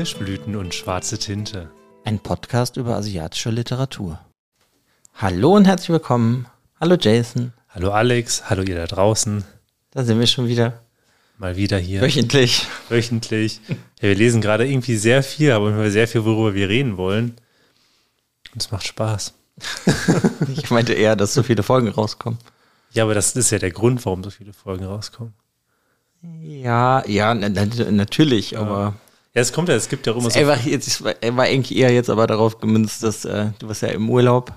Kirschblüten und schwarze Tinte. Ein Podcast über asiatische Literatur. Hallo und herzlich willkommen. Hallo Jason. Hallo Alex, hallo ihr da draußen. Da sind wir schon wieder. Mal wieder hier. Wöchentlich. Wöchentlich. Ja, wir lesen gerade irgendwie sehr viel, aber sehr viel, worüber wir reden wollen. Und es macht Spaß. ich meinte eher, dass so viele Folgen rauskommen. Ja, aber das ist ja der Grund, warum so viele Folgen rauskommen. Ja, ja, natürlich, ja. aber. Ja, es kommt ja, es gibt ja auch immer so. Einfach jetzt, es war, war eigentlich eher jetzt aber darauf gemünzt, dass äh, du warst ja im Urlaub.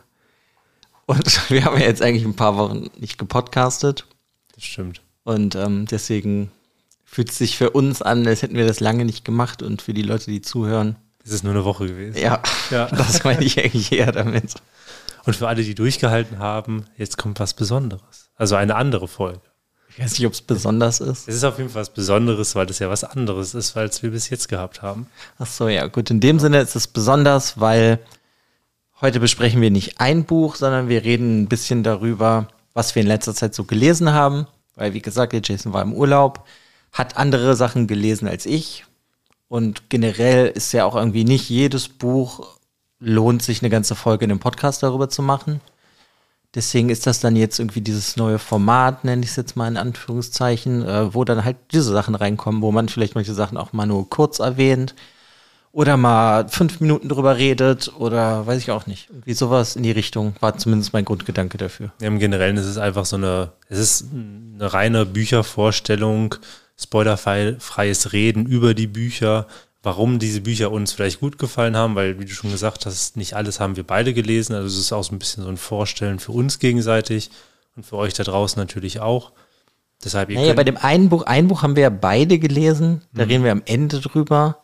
Und wir haben ja jetzt eigentlich ein paar Wochen nicht gepodcastet. Das stimmt. Und ähm, deswegen fühlt es sich für uns an, als hätten wir das lange nicht gemacht und für die Leute, die zuhören. Es ist nur eine Woche gewesen. Ja, ja. das meine ich eigentlich eher damit. Und für alle, die durchgehalten haben, jetzt kommt was Besonderes. Also eine andere Folge. Ich weiß nicht, ob es besonders ist. Es ist auf jeden Fall was Besonderes, weil das ja was anderes ist, es wir bis jetzt gehabt haben. Ach so, ja, gut. In dem Sinne ist es besonders, weil heute besprechen wir nicht ein Buch, sondern wir reden ein bisschen darüber, was wir in letzter Zeit so gelesen haben. Weil, wie gesagt, Jason war im Urlaub, hat andere Sachen gelesen als ich. Und generell ist ja auch irgendwie nicht jedes Buch lohnt sich eine ganze Folge in einem Podcast darüber zu machen. Deswegen ist das dann jetzt irgendwie dieses neue Format, nenne ich es jetzt mal in Anführungszeichen, äh, wo dann halt diese Sachen reinkommen, wo man vielleicht manche Sachen auch mal nur kurz erwähnt oder mal fünf Minuten drüber redet oder weiß ich auch nicht. Irgendwie sowas in die Richtung war zumindest mein Grundgedanke dafür. Ja, Im Generellen ist es einfach so eine, es ist eine reine Büchervorstellung, spoilerfreies Reden über die Bücher, warum diese Bücher uns vielleicht gut gefallen haben, weil, wie du schon gesagt hast, nicht alles haben wir beide gelesen. Also es ist auch so ein bisschen so ein Vorstellen für uns gegenseitig und für euch da draußen natürlich auch. Deshalb ihr naja, bei dem einen Buch, ein Buch haben wir ja beide gelesen. Da mhm. reden wir am Ende drüber.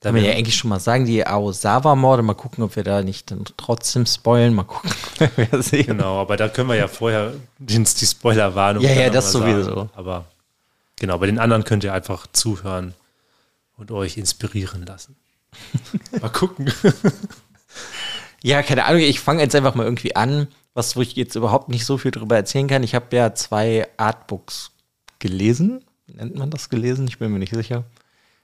Da können wir ja eigentlich schon mal sagen, die Aosawa-Morde, mal gucken, ob wir da nicht dann trotzdem spoilen, mal gucken, wir sehen. Genau, aber da können wir ja vorher die Spoiler-Warnung. Ja, ja, das sowieso. Sagen. Aber genau, bei den anderen könnt ihr einfach zuhören und euch inspirieren lassen. mal gucken. ja, keine Ahnung, ich fange jetzt einfach mal irgendwie an, was wo ich jetzt überhaupt nicht so viel drüber erzählen kann. Ich habe ja zwei Artbooks gelesen. Nennt man das gelesen? Ich bin mir nicht sicher.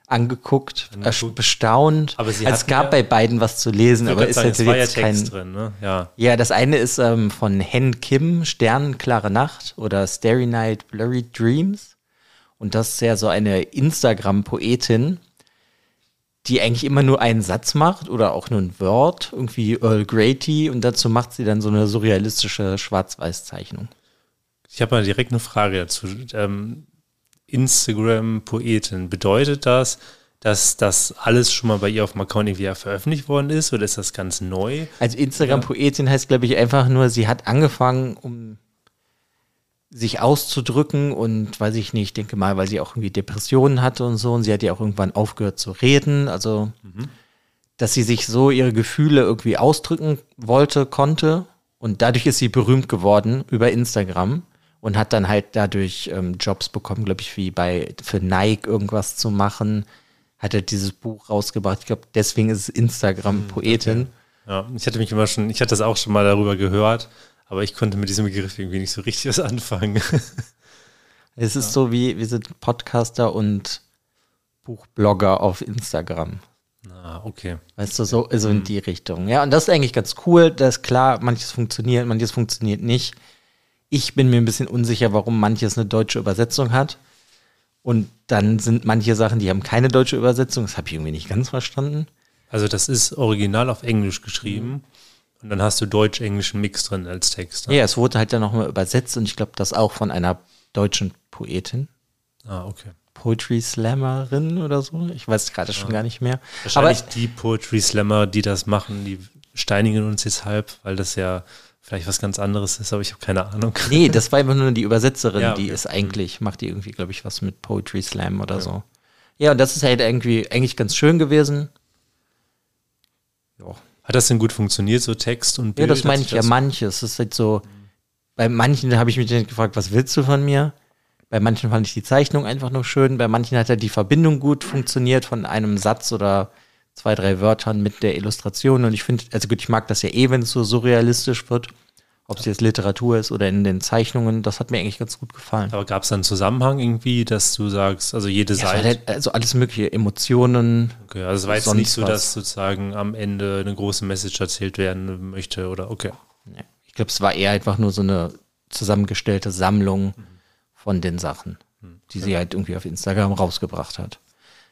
Angeguckt, angeguckt. bestaunt. Aber sie also es gab ja, bei beiden was zu lesen, aber ist sagen, natürlich jetzt ja kein. Drin, ne? ja. ja, das eine ist ähm, von Hen Kim, Sternenklare Nacht oder Starry Night, Blurry Dreams. Und das ist ja so eine Instagram-Poetin, die eigentlich immer nur einen Satz macht oder auch nur ein Wort, irgendwie Earl Grey Tea, und dazu macht sie dann so eine surrealistische Schwarz-Weiß-Zeichnung. Ich habe mal direkt eine Frage dazu. Ähm, Instagram-Poetin, bedeutet das, dass das alles schon mal bei ihr auf dem Account irgendwie veröffentlicht worden ist oder ist das ganz neu? Also Instagram-Poetin heißt, glaube ich, einfach nur, sie hat angefangen, um sich auszudrücken und weiß ich nicht, ich denke mal, weil sie auch irgendwie Depressionen hatte und so und sie hat ja auch irgendwann aufgehört zu reden, also mhm. dass sie sich so ihre Gefühle irgendwie ausdrücken wollte, konnte und dadurch ist sie berühmt geworden über Instagram und hat dann halt dadurch ähm, Jobs bekommen, glaube ich, wie bei für Nike irgendwas zu machen, hat er dieses Buch rausgebracht. Ich glaube, deswegen ist es Instagram mhm, Poetin. Okay. Ja, ich hatte mich immer schon, ich hatte das auch schon mal darüber gehört aber ich konnte mit diesem Begriff irgendwie nicht so richtig was anfangen. Es ist ja. so wie, wir sind Podcaster und Buchblogger auf Instagram. Ah, okay. Weißt du, so, so in mhm. die Richtung. Ja, und das ist eigentlich ganz cool. Das ist klar, manches funktioniert, manches funktioniert nicht. Ich bin mir ein bisschen unsicher, warum manches eine deutsche Übersetzung hat. Und dann sind manche Sachen, die haben keine deutsche Übersetzung. Das habe ich irgendwie nicht ganz verstanden. Also das ist original auf Englisch geschrieben. Mhm. Und dann hast du deutsch-englischen Mix drin als Text. Ne? Ja, es wurde halt dann nochmal übersetzt und ich glaube, das auch von einer deutschen Poetin. Ah, okay. Poetry Slammerin oder so. Ich weiß gerade schon gar nicht mehr. Wahrscheinlich Aber, die Poetry Slammer, die das machen, die steinigen uns jetzt halb, weil das ja vielleicht was ganz anderes ist, aber ich habe keine Ahnung. Nee, das war einfach nur die Übersetzerin, ja, okay. die ist eigentlich, macht die irgendwie, glaube ich, was mit Poetry Slam oder ja. so. Ja, und das ist halt irgendwie eigentlich ganz schön gewesen. Ja, hat das denn gut funktioniert, so Text und Bild? Ja, das meine ich ja manches. Es ist halt so, bei manchen habe ich mich dann gefragt, was willst du von mir? Bei manchen fand ich die Zeichnung einfach nur schön, bei manchen hat ja die Verbindung gut funktioniert von einem Satz oder zwei, drei Wörtern mit der Illustration. Und ich finde, also gut, ich mag das ja eh, wenn es so surrealistisch wird. Ob es jetzt Literatur ist oder in den Zeichnungen, das hat mir eigentlich ganz gut gefallen. Aber gab es da einen Zusammenhang irgendwie, dass du sagst, also jede Ja, Seite. halt also alles mögliche, Emotionen. Okay, also es war jetzt nicht so, was. dass sozusagen am Ende eine große Message erzählt werden möchte oder okay. Ich glaube, es war eher einfach nur so eine zusammengestellte Sammlung von den Sachen, die sie halt irgendwie auf Instagram rausgebracht hat.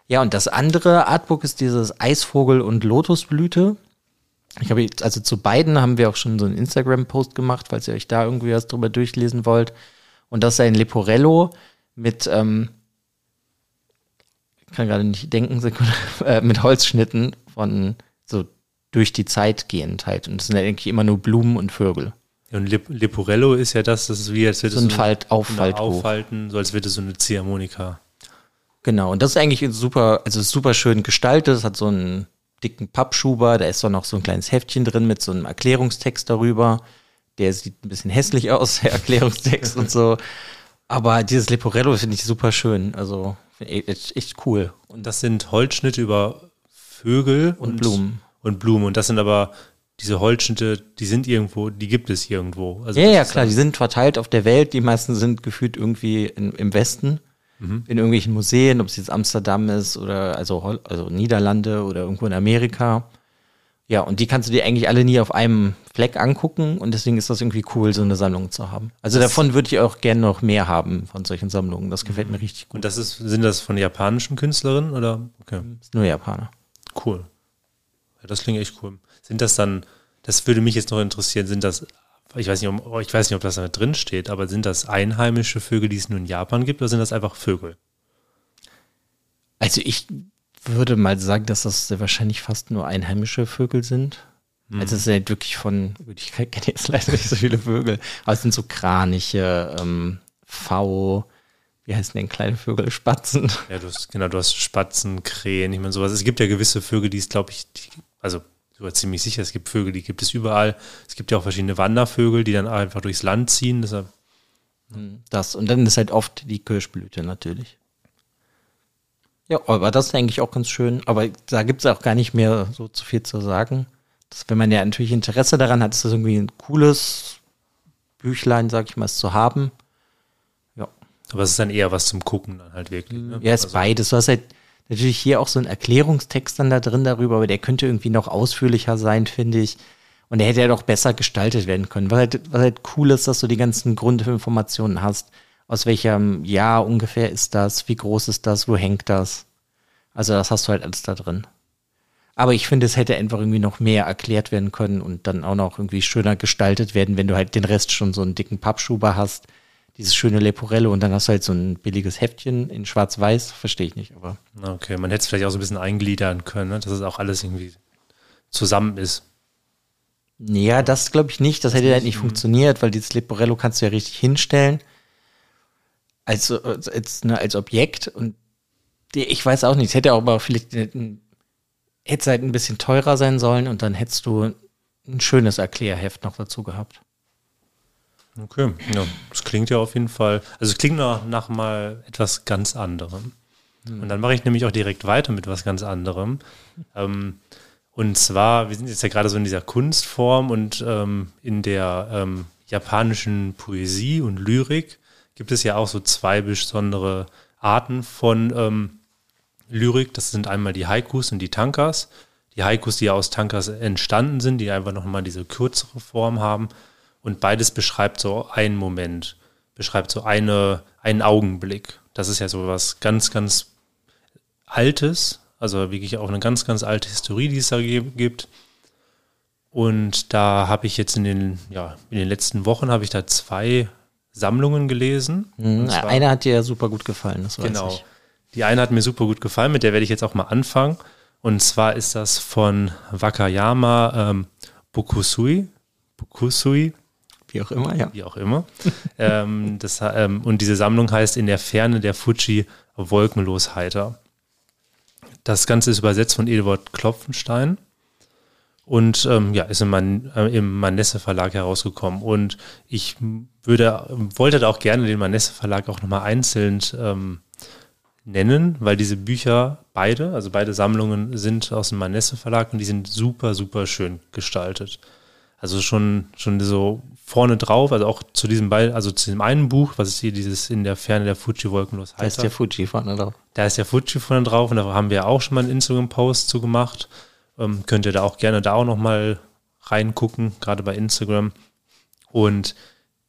Ja, und das andere Artbook ist dieses Eisvogel und Lotusblüte. Ich habe jetzt, also zu beiden haben wir auch schon so einen Instagram-Post gemacht, falls ihr euch da irgendwie was drüber durchlesen wollt. Und das ist ein Leporello mit, ähm, ich kann gerade nicht denken, Sekunde, äh, mit Holzschnitten von so durch die Zeit gehend halt. Und das sind ja eigentlich immer nur Blumen und Vögel. Und Lip Leporello ist ja das, das ist wie, als würde So ein Falt- eine Auffaltbuch. Aufhalten, so als würde es so eine Ziehharmonika. Genau, und das ist eigentlich super, also super schön gestaltet. Es hat so einen dicken Pappschuber, da ist doch noch so ein kleines Heftchen drin mit so einem Erklärungstext darüber. Der sieht ein bisschen hässlich aus, der Erklärungstext und so. Aber dieses Leporello finde ich super schön. Also echt, echt cool. Und das sind Holzschnitte über Vögel Und Blumen. Und Blumen. Und das sind aber diese Holzschnitte, die sind irgendwo, die gibt es irgendwo. Also Ja, ja, klar, die sind verteilt auf der Welt. Die meisten sind gefühlt irgendwie in, im Westen, in irgendwelchen Museen, ob es jetzt Amsterdam ist oder also, Hol- also Niederlande oder irgendwo in Amerika. Ja, und die kannst du dir eigentlich alle nie auf einem Fleck angucken und deswegen ist das irgendwie cool, so eine Sammlung zu haben. Also davon würde ich auch gerne noch mehr haben von solchen Sammlungen. Das gefällt mir richtig gut. Und das ist, sind das von japanischen Künstlerinnen oder? Okay, nur Japaner. cool. Ja, das klingt echt cool. Sind das dann, das würde mich jetzt noch interessieren, sind das, ich weiß nicht, ob, ich weiß nicht, ob das da drin steht, aber sind das einheimische Vögel, die es nur in Japan gibt, oder sind das einfach Vögel? Also ich würde mal sagen, dass das wahrscheinlich fast nur einheimische Vögel sind. Also es ist halt wirklich von, ich kenne jetzt leider nicht so viele Vögel, aber es sind so Kraniche, ähm, V, wie heißen denn kleine Vögel? Spatzen. Ja, du hast, genau, du hast Spatzen, Krähen, ich meine sowas. Es gibt ja gewisse Vögel, die es, glaube ich, die, also sogar ziemlich sicher, es gibt Vögel, die gibt es überall. Es gibt ja auch verschiedene Wandervögel, die dann einfach durchs Land ziehen. Deshalb, Das. Und dann ist halt oft die Kirschblüte natürlich. Ja, aber das ist eigentlich auch ganz schön. Aber da gibt es auch gar nicht mehr so zu viel zu sagen. Das, wenn man ja natürlich Interesse daran hat, ist das irgendwie ein cooles Büchlein, sag ich mal, es zu haben. Ja. aber es ist dann eher was zum Gucken dann halt wirklich. Ne? Ja, ist also, beides. Du hast halt natürlich hier auch so einen Erklärungstext dann da drin darüber, aber der könnte irgendwie noch ausführlicher sein, finde ich. Und der hätte ja doch besser gestaltet werden können. Was halt, was halt cool ist, dass du die ganzen Grundinformationen hast. Aus welchem Jahr ungefähr ist das? Wie groß ist das? Wo hängt das? Also das hast du halt alles da drin. Aber ich finde, es hätte einfach irgendwie noch mehr erklärt werden können und dann auch noch irgendwie schöner gestaltet werden, wenn du halt den Rest schon so einen dicken Pappschuber hast, dieses schöne Leporello und dann hast du halt so ein billiges Heftchen in schwarz-weiß, verstehe ich nicht, aber Okay, man hätte es vielleicht auch so ein bisschen eingliedern können, ne? dass es auch alles irgendwie zusammen ist. ja, das glaube ich nicht, das hätte halt nicht funktioniert, weil dieses Leporello kannst du ja richtig hinstellen als, als, als, ne, als Objekt und ich weiß auch nicht, es hätte auch aber vielleicht hätte es halt ein bisschen teurer sein sollen und dann hättest du ein schönes Erklärheft noch dazu gehabt. Okay, ja, das klingt ja auf jeden Fall, also es klingt nach, nach mal etwas ganz anderem. Und dann mache ich nämlich auch direkt weiter mit was ganz anderem. Ähm, und zwar, wir sind jetzt ja gerade so in dieser Kunstform und ähm, in der ähm, japanischen Poesie und Lyrik gibt es ja auch so zwei besondere Arten von ähm, Lyrik. Das sind einmal die Haikus und die Tankas. Die Haikus, die ja aus Tankas entstanden sind, die einfach nochmal diese kürzere Form haben. Und beides beschreibt so einen Moment, beschreibt so eine, einen Augenblick. Das ist ja so was ganz, ganz Altes, also wirklich auch eine ganz, ganz alte Historie, die es da gibt. Und da habe ich jetzt in den, ja, in den letzten Wochen habe ich da zwei Sammlungen gelesen. Mhm, Eine hat dir ja super gut gefallen, das weiß Genau. ich. Die eine hat mir super gut gefallen, mit der werde ich jetzt auch mal anfangen. Und zwar ist das von Wakayama ähm, Bokusui. Bokusui, Wie auch immer, ja. wie auch immer. ähm, das, ähm, und diese Sammlung heißt In der Ferne der Fuji wolkenlos heiter. Das Ganze ist übersetzt von Eduard Klopfenstein und ähm, ja, ist im, Man, äh, im Manesse Verlag herausgekommen. Und ich würde, wollte da auch gerne den Manesse Verlag auch nochmal einzeln ähm, nennen, weil diese Bücher beide, also beide Sammlungen sind aus dem Manesse Verlag und die sind super, super schön gestaltet. Also schon, schon so vorne drauf, also auch zu diesem Ball, also zu dem einen Buch, was ist hier dieses in der Ferne der Fuji wolkenlos heißt. Da ist der Fuji vorne drauf. Da ist der Fuji vorne drauf und da haben wir auch schon mal einen Instagram-Post zu gemacht. Ähm, könnt ihr da auch gerne da auch nochmal reingucken, gerade bei Instagram. Und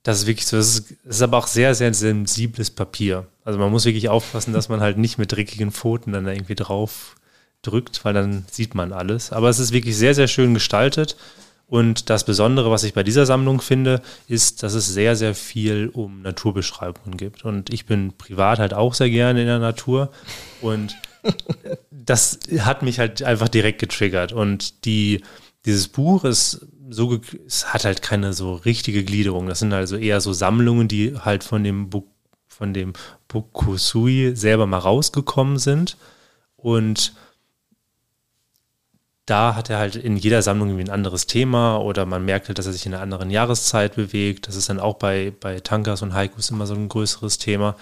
das ist wirklich so, das ist, das ist aber auch sehr, sehr sensibles Papier. Also man muss wirklich aufpassen, dass man halt nicht mit dreckigen Pfoten dann da irgendwie drauf drückt, weil dann sieht man alles. Aber es ist wirklich sehr, sehr schön gestaltet. Und das Besondere, was ich bei dieser Sammlung finde, ist, dass es sehr, sehr viel um Naturbeschreibungen gibt. Und ich bin privat halt auch sehr gerne in der Natur. Und das hat mich halt einfach direkt getriggert. Und die, dieses Buch ist so, es hat halt keine so richtige Gliederung. Das sind also eher so Sammlungen, die halt von dem Buch, von dem Bukusui selber mal rausgekommen sind. Und da hat er halt in jeder Sammlung irgendwie ein anderes Thema oder man merkt halt, dass er sich in einer anderen Jahreszeit bewegt. Das ist dann auch bei, bei Tankas und Haikus immer so ein größeres Thema.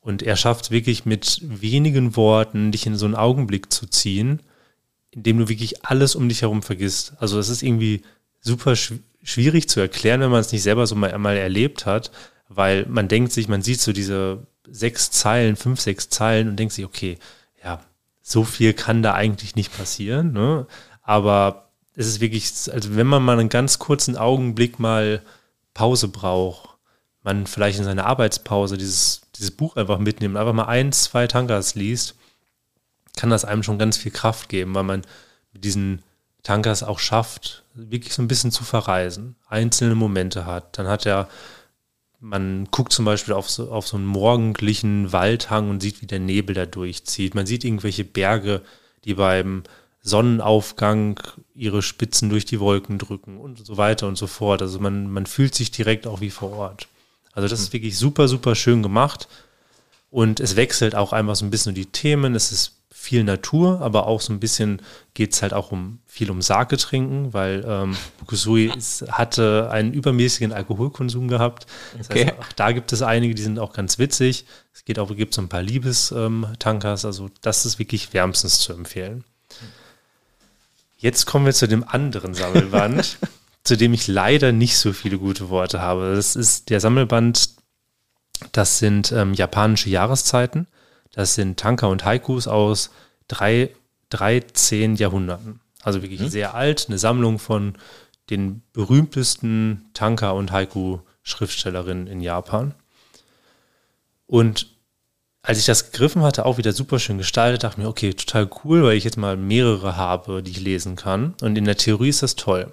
Und er schafft wirklich mit wenigen Worten, dich in so einen Augenblick zu ziehen, in dem du wirklich alles um dich herum vergisst. Also das ist irgendwie super schw schwierig zu erklären, wenn man es nicht selber so mal einmal erlebt hat, weil man denkt sich, man sieht so diese sechs Zeilen, fünf, sechs Zeilen und denkt sich, okay, so viel kann da eigentlich nicht passieren. Ne? Aber es ist wirklich, also wenn man mal einen ganz kurzen Augenblick mal Pause braucht, man vielleicht in seiner Arbeitspause dieses, dieses Buch einfach mitnimmt, einfach mal ein, zwei Tankers liest, kann das einem schon ganz viel Kraft geben, weil man mit diesen Tankers auch schafft, wirklich so ein bisschen zu verreisen, einzelne Momente hat. Dann hat er, man guckt zum Beispiel auf so, auf so einen morgendlichen Waldhang und sieht, wie der Nebel da durchzieht. Man sieht irgendwelche Berge, die beim Sonnenaufgang ihre Spitzen durch die Wolken drücken und so weiter und so fort. Also man, man fühlt sich direkt auch wie vor Ort. Also das ist mhm. wirklich super, super schön gemacht. Und es wechselt auch einfach so ein bisschen die Themen. Es ist viel Natur, aber auch so ein bisschen geht es halt auch um viel um Sake trinken, weil ähm, Bukusui hatte einen übermäßigen Alkoholkonsum gehabt. Das okay. heißt, auch da gibt es einige, die sind auch ganz witzig. Es geht auch, gibt so ein paar Liebestankers, ähm, also das ist wirklich wärmstens zu empfehlen. Jetzt kommen wir zu dem anderen Sammelband, zu dem ich leider nicht so viele gute Worte habe. Das ist der Sammelband, das sind ähm, japanische Jahreszeiten. Das sind Tanka und Haikus aus drei, drei, zehn Jahrhunderten. Also wirklich mhm. sehr alt, eine Sammlung von den berühmtesten Tanka und Haiku-Schriftstellerinnen in Japan. Und als ich das gegriffen hatte, auch wieder super schön gestaltet, dachte mir, okay, total cool, weil ich jetzt mal mehrere habe, die ich lesen kann. Und in der Theorie ist das toll.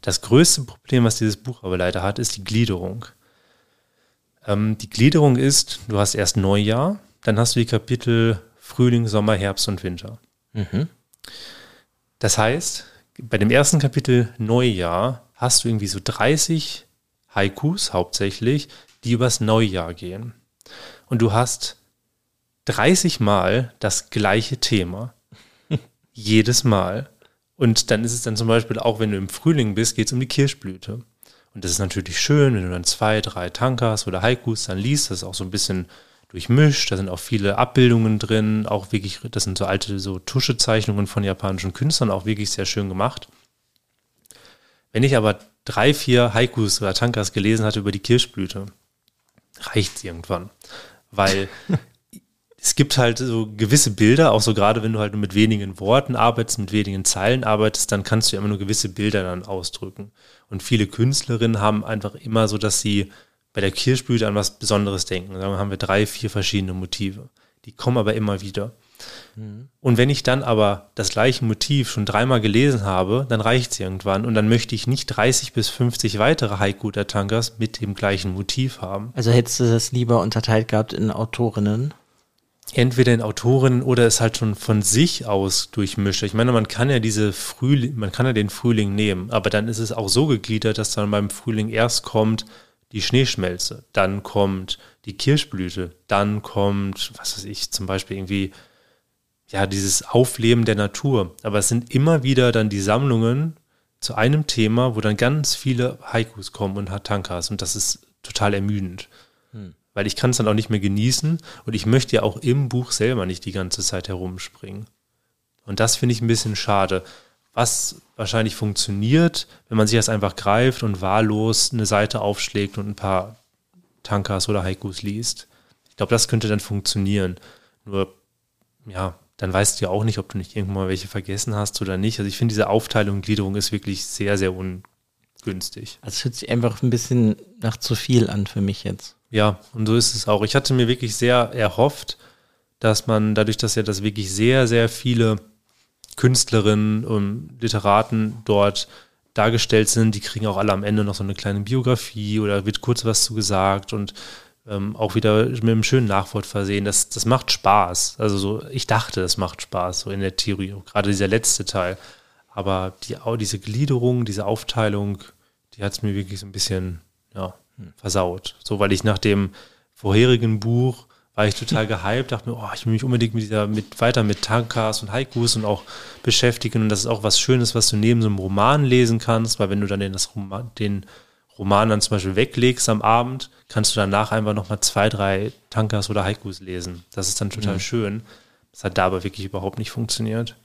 Das größte Problem, was dieses Buch aber leider hat, ist die Gliederung. Ähm, die Gliederung ist, du hast erst Neujahr, dann hast du die Kapitel Frühling, Sommer, Herbst und Winter. Mhm. Das heißt, bei dem ersten Kapitel Neujahr hast du irgendwie so 30 Haikus hauptsächlich, die übers Neujahr gehen. Und du hast 30 Mal das gleiche Thema. Jedes Mal. Und dann ist es dann zum Beispiel auch, wenn du im Frühling bist, geht es um die Kirschblüte. Und das ist natürlich schön, wenn du dann zwei, drei Tankas oder Haikus dann liest. Das ist auch so ein bisschen durchmischt. Da sind auch viele Abbildungen drin. Auch wirklich, das sind so alte so Tuschezeichnungen von japanischen Künstlern, auch wirklich sehr schön gemacht. Wenn ich aber drei, vier Haikus oder Tankas gelesen hatte über die Kirschblüte, reicht es irgendwann. Weil es gibt halt so gewisse Bilder, auch so gerade wenn du halt nur mit wenigen Worten arbeitest, mit wenigen Zeilen arbeitest, dann kannst du ja immer nur gewisse Bilder dann ausdrücken. Und viele Künstlerinnen haben einfach immer so, dass sie bei der Kirschblüte an was Besonderes denken. Dann haben wir drei, vier verschiedene Motive. Die kommen aber immer wieder. Mhm. Und wenn ich dann aber das gleiche Motiv schon dreimal gelesen habe, dann reicht es irgendwann. Und dann möchte ich nicht 30 bis 50 weitere Haiku der Tankas mit dem gleichen Motiv haben. Also hättest du das lieber unterteilt gehabt in Autorinnen? entweder in Autoren oder es halt schon von sich aus durchmischt. Ich meine, man kann ja diese Frühling, man kann ja den Frühling nehmen, aber dann ist es auch so gegliedert, dass dann beim Frühling erst kommt die Schneeschmelze, dann kommt die Kirschblüte, dann kommt, was weiß ich, zum Beispiel irgendwie, ja, dieses Aufleben der Natur. Aber es sind immer wieder dann die Sammlungen zu einem Thema, wo dann ganz viele Haikus kommen und Hatankas und das ist total ermüdend. Hm weil ich kann es dann auch nicht mehr genießen und ich möchte ja auch im Buch selber nicht die ganze Zeit herumspringen. Und das finde ich ein bisschen schade. Was wahrscheinlich funktioniert, wenn man sich das einfach greift und wahllos eine Seite aufschlägt und ein paar Tankas oder Haikus liest. Ich glaube, das könnte dann funktionieren. Nur, ja, dann weißt du ja auch nicht, ob du nicht irgendwann mal welche vergessen hast oder nicht. Also ich finde, diese Aufteilung und Gliederung ist wirklich sehr, sehr ungünstig. Also es hört sich einfach ein bisschen nach zu viel an für mich jetzt. Ja, und so ist es auch. Ich hatte mir wirklich sehr erhofft, dass man dadurch, dass ja das wirklich sehr, sehr viele Künstlerinnen und Literaten dort dargestellt sind, die kriegen auch alle am Ende noch so eine kleine Biografie oder wird kurz was zu gesagt und ähm, auch wieder mit einem schönen Nachwort versehen. Das, das macht Spaß. Also so, ich dachte, es macht Spaß, so in der Theorie, gerade dieser letzte Teil. Aber die, diese Gliederung, diese Aufteilung, die hat es mir wirklich so ein bisschen ja, versaut. So, weil ich nach dem vorherigen Buch war ich total gehypt, dachte mir, oh, ich will mich unbedingt mit dieser, mit, weiter mit Tankas und Haikus und auch beschäftigen. Und das ist auch was Schönes, was du neben so einem Roman lesen kannst, weil wenn du dann den, das Roman, den Roman dann zum Beispiel weglegst am Abend, kannst du danach einfach nochmal zwei, drei Tankas oder Haikus lesen. Das ist dann total mhm. schön. Das hat da aber wirklich überhaupt nicht funktioniert.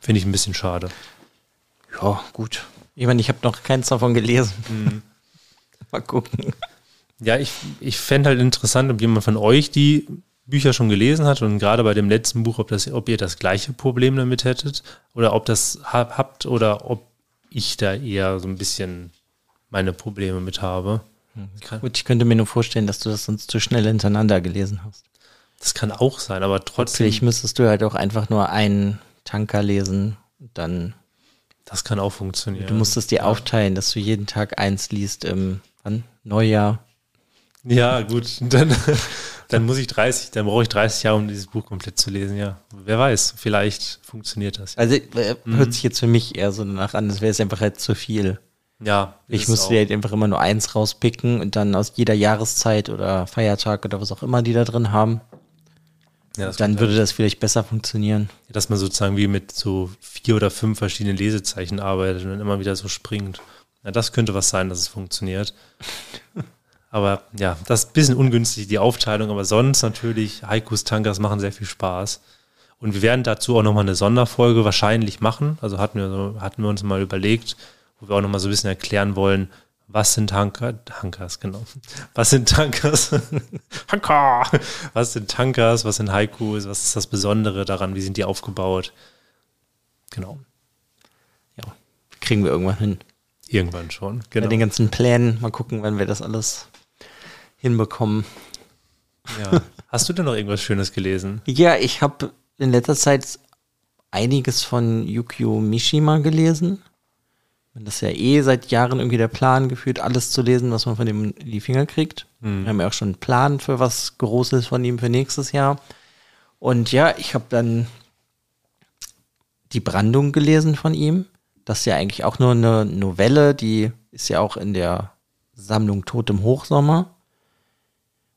Finde ich ein bisschen schade. Ja, gut. Ich meine, ich habe noch keins davon gelesen. Mhm. Mal gucken. Ja, ich, ich fände halt interessant, ob jemand von euch die Bücher schon gelesen hat und gerade bei dem letzten Buch, ob, das, ob ihr das gleiche Problem damit hättet oder ob das habt oder ob ich da eher so ein bisschen meine Probleme mit habe. Hm. Gut, ich könnte mir nur vorstellen, dass du das sonst zu schnell hintereinander gelesen hast. Das kann auch sein, aber trotzdem. Vielleicht müsstest du halt auch einfach nur einen Tanker lesen, dann. Das kann auch funktionieren. Du musst es dir aufteilen, dass du jeden Tag eins liest im wann? Neujahr. Ja, gut. Dann, dann muss ich 30, dann brauche ich 30 Jahre, um dieses Buch komplett zu lesen, ja. Wer weiß, vielleicht funktioniert das. Also äh, mhm. hört sich jetzt für mich eher so danach an, das wäre es einfach halt zu viel. Ja. Ich müsste halt einfach immer nur eins rauspicken und dann aus jeder Jahreszeit oder Feiertag oder was auch immer die da drin haben. Ja, dann würde das vielleicht besser funktionieren. Dass man sozusagen wie mit so vier oder fünf verschiedenen Lesezeichen arbeitet und dann immer wieder so springt. Ja, das könnte was sein, dass es funktioniert. aber ja, das ist ein bisschen ungünstig, die Aufteilung. Aber sonst natürlich, Haikus Tankas machen sehr viel Spaß. Und wir werden dazu auch nochmal eine Sonderfolge wahrscheinlich machen. Also hatten wir, hatten wir uns mal überlegt, wo wir auch nochmal so ein bisschen erklären wollen, was sind Tanker, Tankers, genau. Was sind Tankers? Hanker! Was sind Tankers? Was sind Haikus? Was ist das Besondere daran? Wie sind die aufgebaut? Genau. Ja, kriegen wir irgendwann hin. Irgendwann schon, genau. Bei den ganzen Plänen, mal gucken, wenn wir das alles hinbekommen. Ja. Hast du denn noch irgendwas Schönes gelesen? Ja, ich habe in letzter Zeit einiges von Yukio Mishima gelesen. Das ist ja eh seit Jahren irgendwie der Plan geführt, alles zu lesen, was man von ihm in die Finger kriegt. Mhm. Wir haben ja auch schon einen Plan für was Großes von ihm für nächstes Jahr. Und ja, ich habe dann die Brandung gelesen von ihm. Das ist ja eigentlich auch nur eine Novelle, die ist ja auch in der Sammlung Tod im Hochsommer.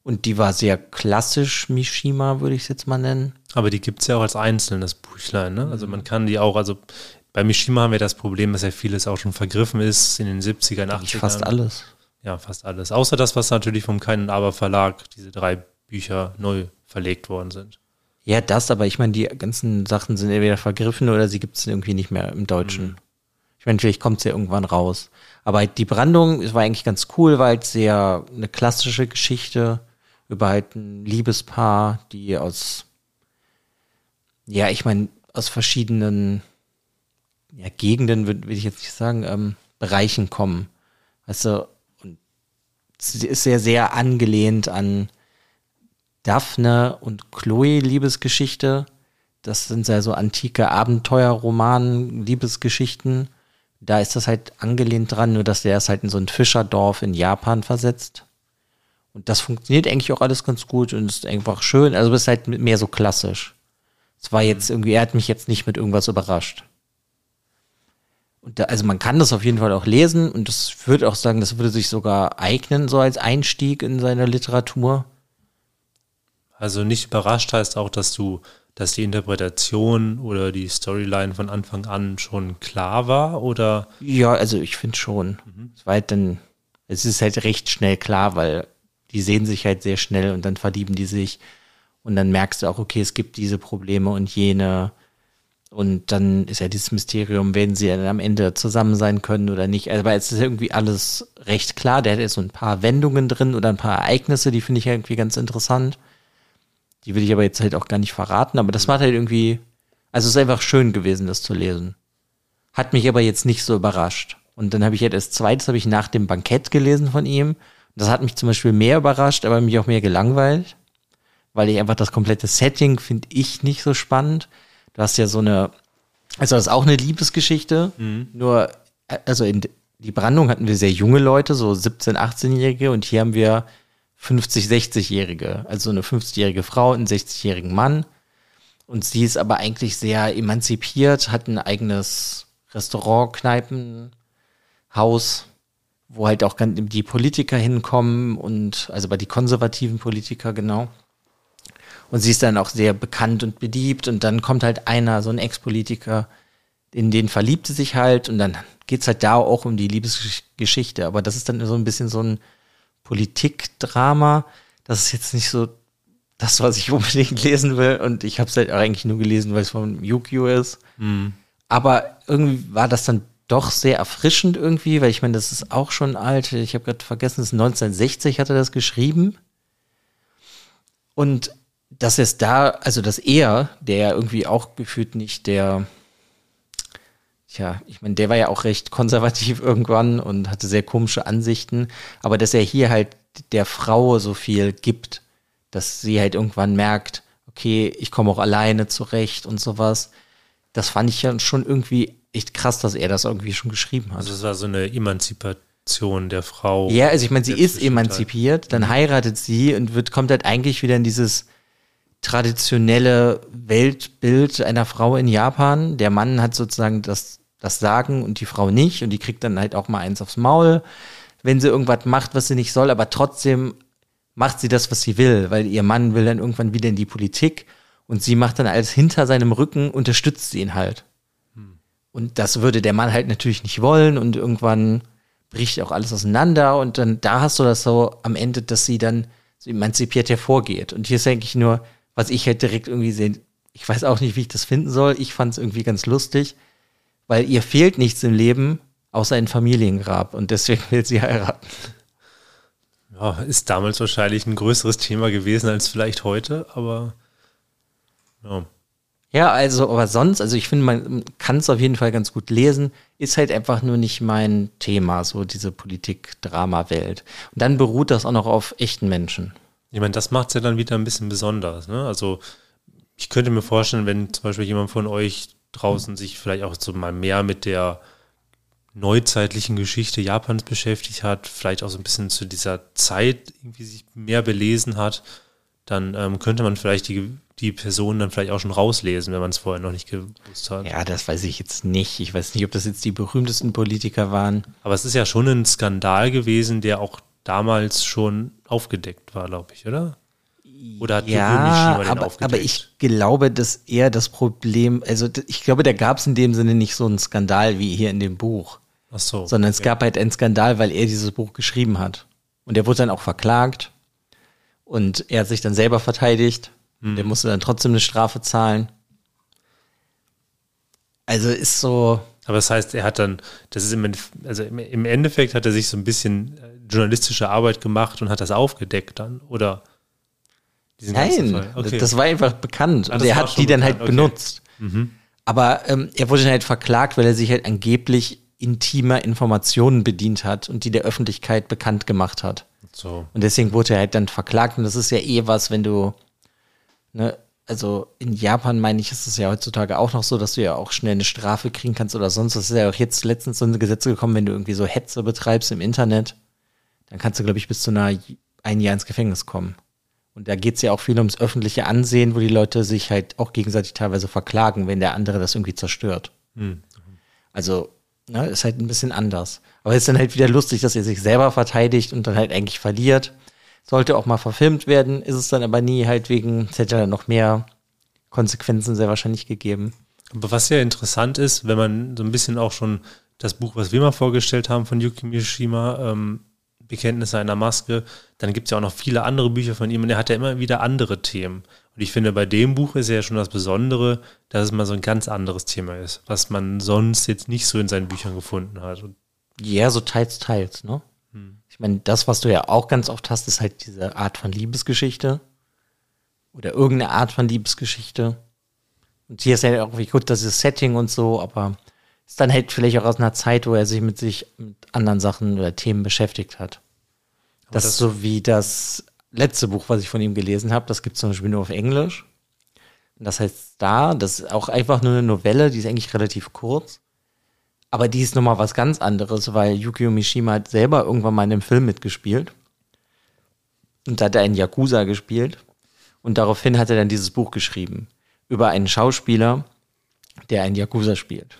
Und die war sehr klassisch Mishima, würde ich es jetzt mal nennen. Aber die gibt es ja auch als einzelnes Büchlein, ne? Also man kann die auch, also bei Mishima haben wir das Problem, dass ja vieles auch schon vergriffen ist in den 70er, 80ern. Fast alles. Ja, fast alles. Außer das, was natürlich vom Kein Aber Verlag, diese drei Bücher neu verlegt worden sind. Ja, das, aber ich meine, die ganzen Sachen sind entweder vergriffen oder sie gibt es irgendwie nicht mehr im Deutschen. Mhm. Ich meine, vielleicht kommt es ja irgendwann raus. Aber die Brandung war eigentlich ganz cool, weil es sehr eine klassische Geschichte über halt ein Liebespaar, die aus, ja, ich meine, aus verschiedenen ja, Gegenden, würde würd ich jetzt nicht sagen, ähm, Bereichen kommen. Weißt du, und sie ist sehr, sehr angelehnt an Daphne und Chloe Liebesgeschichte. Das sind ja so antike Abenteuerromanen, Liebesgeschichten. Da ist das halt angelehnt dran, nur dass der es halt in so ein Fischerdorf in Japan versetzt. Und das funktioniert eigentlich auch alles ganz gut und ist einfach schön. Also es ist halt mehr so klassisch. Es war jetzt irgendwie, er hat mich jetzt nicht mit irgendwas überrascht. Und da, also man kann das auf jeden Fall auch lesen und das würde auch sagen, das würde sich sogar eignen, so als Einstieg in seine Literatur. Also nicht überrascht heißt auch, dass du, dass die Interpretation oder die Storyline von Anfang an schon klar war, oder? Ja, also ich finde schon. Mhm. Es war halt dann, es ist halt recht schnell klar, weil die sehen sich halt sehr schnell und dann verlieben die sich und dann merkst du auch, okay, es gibt diese Probleme und jene Und dann ist ja dieses Mysterium, werden sie dann am Ende zusammen sein können oder nicht. Aber es ist irgendwie alles recht klar. Der hat jetzt so ein paar Wendungen drin oder ein paar Ereignisse, die finde ich irgendwie ganz interessant. Die will ich aber jetzt halt auch gar nicht verraten. Aber das macht halt irgendwie, also es ist einfach schön gewesen, das zu lesen. Hat mich aber jetzt nicht so überrascht. Und dann habe ich halt als zweites habe ich nach dem Bankett gelesen von ihm. Das hat mich zum Beispiel mehr überrascht, aber mich auch mehr gelangweilt, weil ich einfach das komplette Setting finde ich nicht so spannend. Du hast ja so eine, also das ist auch eine Liebesgeschichte, mhm. nur, also in die Brandung hatten wir sehr junge Leute, so 17-, 18-Jährige und hier haben wir 50-, 60-Jährige, also eine 50-jährige Frau, einen 60-jährigen Mann. Und sie ist aber eigentlich sehr emanzipiert, hat ein eigenes Restaurant, Kneipen, Haus, wo halt auch die Politiker hinkommen und, also bei die konservativen Politiker, genau. Und sie ist dann auch sehr bekannt und beliebt. Und dann kommt halt einer, so ein Ex-Politiker, in den verliebt sie sich halt. Und dann geht's halt da auch um die Liebesgeschichte. Aber das ist dann so ein bisschen so ein Politikdrama. Das ist jetzt nicht so das, was ich unbedingt lesen will. Und ich habe es halt eigentlich nur gelesen, weil es von Yukio ist. Mhm. Aber irgendwie war das dann doch sehr erfrischend irgendwie, weil ich meine, das ist auch schon alt. Ich habe gerade vergessen, das ist 1960 hat er das geschrieben. Und dass es da, also dass er, der irgendwie auch gefühlt nicht der, tja, ich meine, der war ja auch recht konservativ irgendwann und hatte sehr komische Ansichten, aber dass er hier halt der Frau so viel gibt, dass sie halt irgendwann merkt, okay, ich komme auch alleine zurecht und sowas. Das fand ich ja schon irgendwie echt krass, dass er das irgendwie schon geschrieben hat. Also es war so eine Emanzipation der Frau. Ja, also ich meine, sie ist emanzipiert, dann mhm. heiratet sie und wird, kommt halt eigentlich wieder in dieses traditionelle Weltbild einer Frau in Japan. Der Mann hat sozusagen das, das Sagen und die Frau nicht und die kriegt dann halt auch mal eins aufs Maul, wenn sie irgendwas macht, was sie nicht soll, aber trotzdem macht sie das, was sie will, weil ihr Mann will dann irgendwann wieder in die Politik und sie macht dann alles hinter seinem Rücken, unterstützt sie ihn halt. Und das würde der Mann halt natürlich nicht wollen und irgendwann bricht auch alles auseinander und dann da hast du das so am Ende, dass sie dann so emanzipiert hervorgeht. Und hier ist eigentlich nur, was ich halt direkt irgendwie sehen. Ich weiß auch nicht, wie ich das finden soll. Ich fand es irgendwie ganz lustig, weil ihr fehlt nichts im Leben, außer ein Familiengrab und deswegen will sie heiraten. Ja, ist damals wahrscheinlich ein größeres Thema gewesen als vielleicht heute, aber ja. Ja, also, aber sonst, also ich finde, man kann es auf jeden Fall ganz gut lesen, ist halt einfach nur nicht mein Thema, so diese Politik-Drama-Welt. Und dann beruht das auch noch auf echten Menschen. Ich meine, das macht es ja dann wieder ein bisschen besonders. Ne? Also ich könnte mir vorstellen, wenn zum Beispiel jemand von euch draußen sich vielleicht auch so mal mehr mit der neuzeitlichen Geschichte Japans beschäftigt hat, vielleicht auch so ein bisschen zu dieser Zeit irgendwie sich mehr belesen hat, dann ähm, könnte man vielleicht die, die Person dann vielleicht auch schon rauslesen, wenn man es vorher noch nicht gewusst hat. Ja, das weiß ich jetzt nicht. Ich weiß nicht, ob das jetzt die berühmtesten Politiker waren. Aber es ist ja schon ein Skandal gewesen, der auch damals schon aufgedeckt war, glaube ich, oder? Oder hat ja, aber, den aufgedeckt? aber ich glaube, dass eher das Problem, also ich glaube, da gab es in dem Sinne nicht so einen Skandal wie hier in dem Buch. Ach so. Sondern es gab halt einen Skandal, weil er dieses Buch geschrieben hat. Und er wurde dann auch verklagt. Und er hat sich dann selber verteidigt. Hm. Der musste dann trotzdem eine Strafe zahlen. Also ist so. Aber das heißt, er hat dann, das ist im, also im Endeffekt hat er sich so ein bisschen äh, journalistische Arbeit gemacht und hat das aufgedeckt dann, oder? Nein, okay. das war einfach bekannt ah, und er hat die dann halt okay. benutzt. Mhm. Aber ähm, er wurde dann halt verklagt, weil er sich halt angeblich intimer Informationen bedient hat und die der Öffentlichkeit bekannt gemacht hat. So. Und deswegen wurde er halt dann verklagt und das ist ja eh was, wenn du, ne, also in Japan meine ich, ist es ja heutzutage auch noch so, dass du ja auch schnell eine Strafe kriegen kannst oder sonst. Das ist ja auch jetzt letztens so ein Gesetz gekommen, wenn du irgendwie so Hetze betreibst im Internet, dann kannst du, glaube ich, bis zu einer, ein Jahr ins Gefängnis kommen. Und da geht es ja auch viel ums öffentliche Ansehen, wo die Leute sich halt auch gegenseitig teilweise verklagen, wenn der andere das irgendwie zerstört. Mhm. Also, ne, ist halt ein bisschen anders. Aber es ist dann halt wieder lustig, dass er sich selber verteidigt und dann halt eigentlich verliert. Sollte auch mal verfilmt werden, ist es dann aber nie halt wegen, es hätte ja noch mehr Konsequenzen sehr wahrscheinlich gegeben. Aber was ja interessant ist, wenn man so ein bisschen auch schon das Buch, was wir mal vorgestellt haben von Yuki Mishima, ähm, Bekenntnisse einer Maske. Dann gibt es ja auch noch viele andere Bücher von ihm und er hat ja immer wieder andere Themen. Und ich finde, bei dem Buch ist ja schon das Besondere, dass es mal so ein ganz anderes Thema ist, was man sonst jetzt nicht so in seinen Büchern gefunden hat. Und ja, so teils, teils, ne? Hm. Ich meine, das, was du ja auch ganz oft hast, ist halt diese Art von Liebesgeschichte. Oder irgendeine Art von Liebesgeschichte. Und hier ist ja auch wie gut, das ist Setting und so, aber ist dann halt vielleicht auch aus einer Zeit, wo er sich mit sich mit anderen Sachen oder Themen beschäftigt hat. Das, das ist so wie das letzte Buch, was ich von ihm gelesen habe. Das gibt es zum Beispiel nur auf Englisch. Und das heißt Star. Das ist auch einfach nur eine Novelle, die ist eigentlich relativ kurz. Aber die ist nochmal was ganz anderes, weil Yukio Mishima hat selber irgendwann mal in einem Film mitgespielt. Und da hat er einen Yakuza gespielt. Und daraufhin hat er dann dieses Buch geschrieben. Über einen Schauspieler, der einen Yakuza spielt.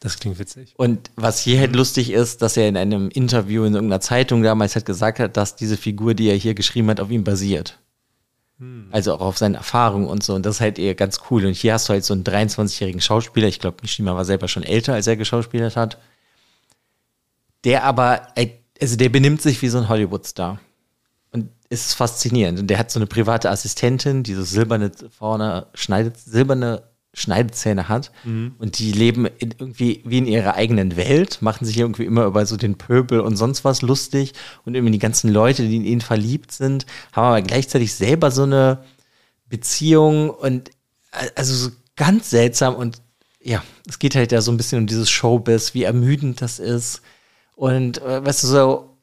Das klingt witzig. Und was hier halt lustig ist, dass er in einem Interview in irgendeiner Zeitung damals halt gesagt hat, dass diese Figur, die er hier geschrieben hat, auf ihm basiert. Hm. Also auch auf seinen Erfahrungen und so. Und das ist halt eher ganz cool. Und hier hast du halt so einen 23-jährigen Schauspieler. Ich glaube, Mishima war selber schon älter, als er geschauspielert hat. Der aber, also der benimmt sich wie so ein Hollywood-Star. Und ist faszinierend. Und der hat so eine private Assistentin, die so silberne vorne schneidet, silberne Schneidezähne hat mhm. und die leben in irgendwie wie in ihrer eigenen Welt, machen sich irgendwie immer über so den Pöbel und sonst was lustig und irgendwie die ganzen Leute, die in ihnen verliebt sind, haben aber gleichzeitig selber so eine Beziehung und also so ganz seltsam und ja, es geht halt ja so ein bisschen um dieses Showbiz, wie ermüdend das ist und äh, weißt du so,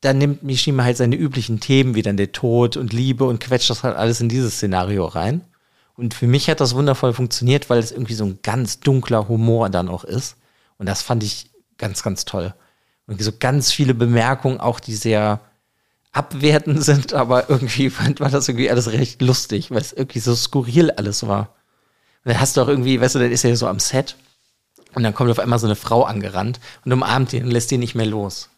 dann nimmt Mishima halt seine üblichen Themen wie dann der Tod und Liebe und quetscht das halt alles in dieses Szenario rein. Und für mich hat das wundervoll funktioniert, weil es irgendwie so ein ganz dunkler Humor dann auch ist. Und das fand ich ganz, ganz toll. Und so ganz viele Bemerkungen, auch die sehr abwertend sind, aber irgendwie fand man das irgendwie alles recht lustig, weil es irgendwie so skurril alles war. Und dann hast du auch irgendwie, weißt du, dann ist er so am Set und dann kommt auf einmal so eine Frau angerannt und umarmt ihn und lässt ihn nicht mehr los.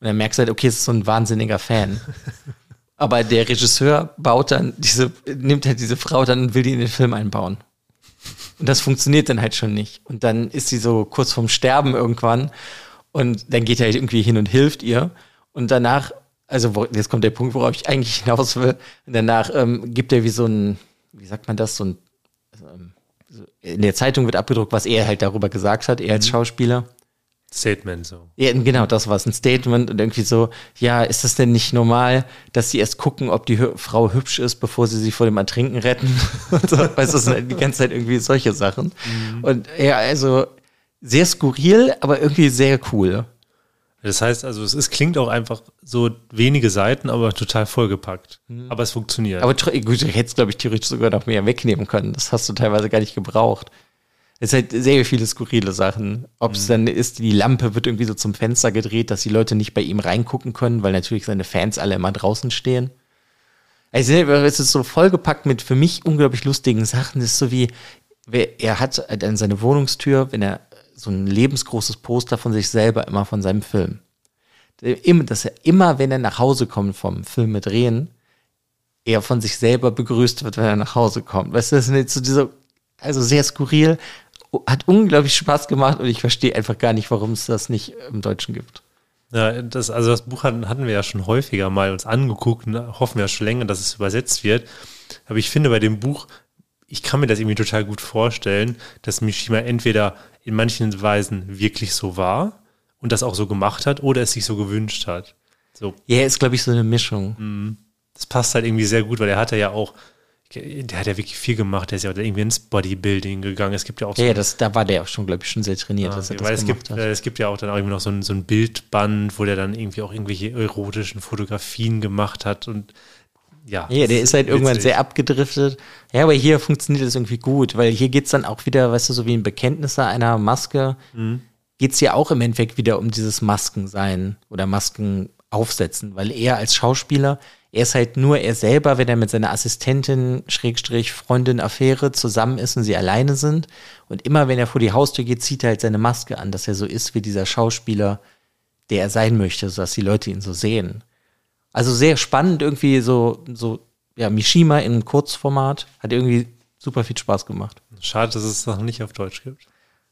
Und dann merkst du halt, okay, es ist so ein wahnsinniger Fan. Aber der Regisseur baut dann diese, nimmt halt diese Frau dann und will die in den Film einbauen. Und das funktioniert dann halt schon nicht. Und dann ist sie so kurz vorm Sterben irgendwann. Und dann geht er halt irgendwie hin und hilft ihr. Und danach, also jetzt kommt der Punkt, worauf ich eigentlich hinaus will. Und danach ähm, gibt er wie so ein, wie sagt man das, so ein, ähm, in der Zeitung wird abgedruckt, was er halt darüber gesagt hat, er als mhm. Schauspieler. Statement so. Ja, genau, das war es, ein Statement und irgendwie so, ja, ist das denn nicht normal, dass sie erst gucken, ob die Hü Frau hübsch ist, bevor sie sie vor dem Ertrinken retten? und so, weißt du, sind die ganze Zeit irgendwie solche Sachen. Mhm. Und ja, also sehr skurril, aber irgendwie sehr cool. Das heißt also, es ist, klingt auch einfach so wenige Seiten, aber total vollgepackt. Mhm. Aber es funktioniert. Aber gut, du hättest, glaube ich, theoretisch sogar noch mehr wegnehmen können. Das hast du teilweise gar nicht gebraucht. Es sind halt sehr viele skurrile Sachen. Ob es mhm. dann ist, die Lampe wird irgendwie so zum Fenster gedreht, dass die Leute nicht bei ihm reingucken können, weil natürlich seine Fans alle immer draußen stehen. Also es ist so vollgepackt mit für mich unglaublich lustigen Sachen. Es ist so wie, er hat an seine Wohnungstür, wenn er so ein lebensgroßes Poster von sich selber immer von seinem Film. Dass er immer, wenn er nach Hause kommt vom Filme drehen, er von sich selber begrüßt wird, wenn er nach Hause kommt. Weißt du, das jetzt so diese, also sehr skurril, hat unglaublich Spaß gemacht und ich verstehe einfach gar nicht, warum es das nicht im Deutschen gibt. Ja, das, also das Buch hatten, hatten wir ja schon häufiger mal uns angeguckt und hoffen ja schon länger, dass es übersetzt wird. Aber ich finde bei dem Buch, ich kann mir das irgendwie total gut vorstellen, dass Mishima entweder in manchen Weisen wirklich so war und das auch so gemacht hat oder es sich so gewünscht hat. So. Ja, ist, glaube ich, so eine Mischung. Mhm. Das passt halt irgendwie sehr gut, weil er hatte ja auch der hat ja wirklich viel gemacht, der ist ja auch irgendwie ins Bodybuilding gegangen. Es gibt ja auch so. Ja, das, da war der auch schon, glaube ich, schon sehr trainiert, ja, dass er das weil es gibt, hat. Es gibt ja auch dann auch irgendwie noch so ein, so ein Bildband, wo der dann irgendwie auch irgendwelche erotischen Fotografien gemacht hat und ja. Ja, der ist halt irgendwann sehr abgedriftet. Ja, aber hier funktioniert das irgendwie gut, weil hier geht es dann auch wieder, weißt du, so wie ein Bekenntnis einer Maske, mhm. geht es ja auch im Endeffekt wieder um dieses Maskensein oder Masken aufsetzen, weil er als Schauspieler er ist halt nur er selber, wenn er mit seiner Assistentin, Schrägstrich, Freundin, Affäre zusammen ist und sie alleine sind. Und immer, wenn er vor die Haustür geht, zieht er halt seine Maske an, dass er so ist wie dieser Schauspieler, der er sein möchte, sodass die Leute ihn so sehen. Also sehr spannend, irgendwie so, so, ja, Mishima in Kurzformat. Hat irgendwie super viel Spaß gemacht. Schade, dass es noch nicht auf Deutsch gibt.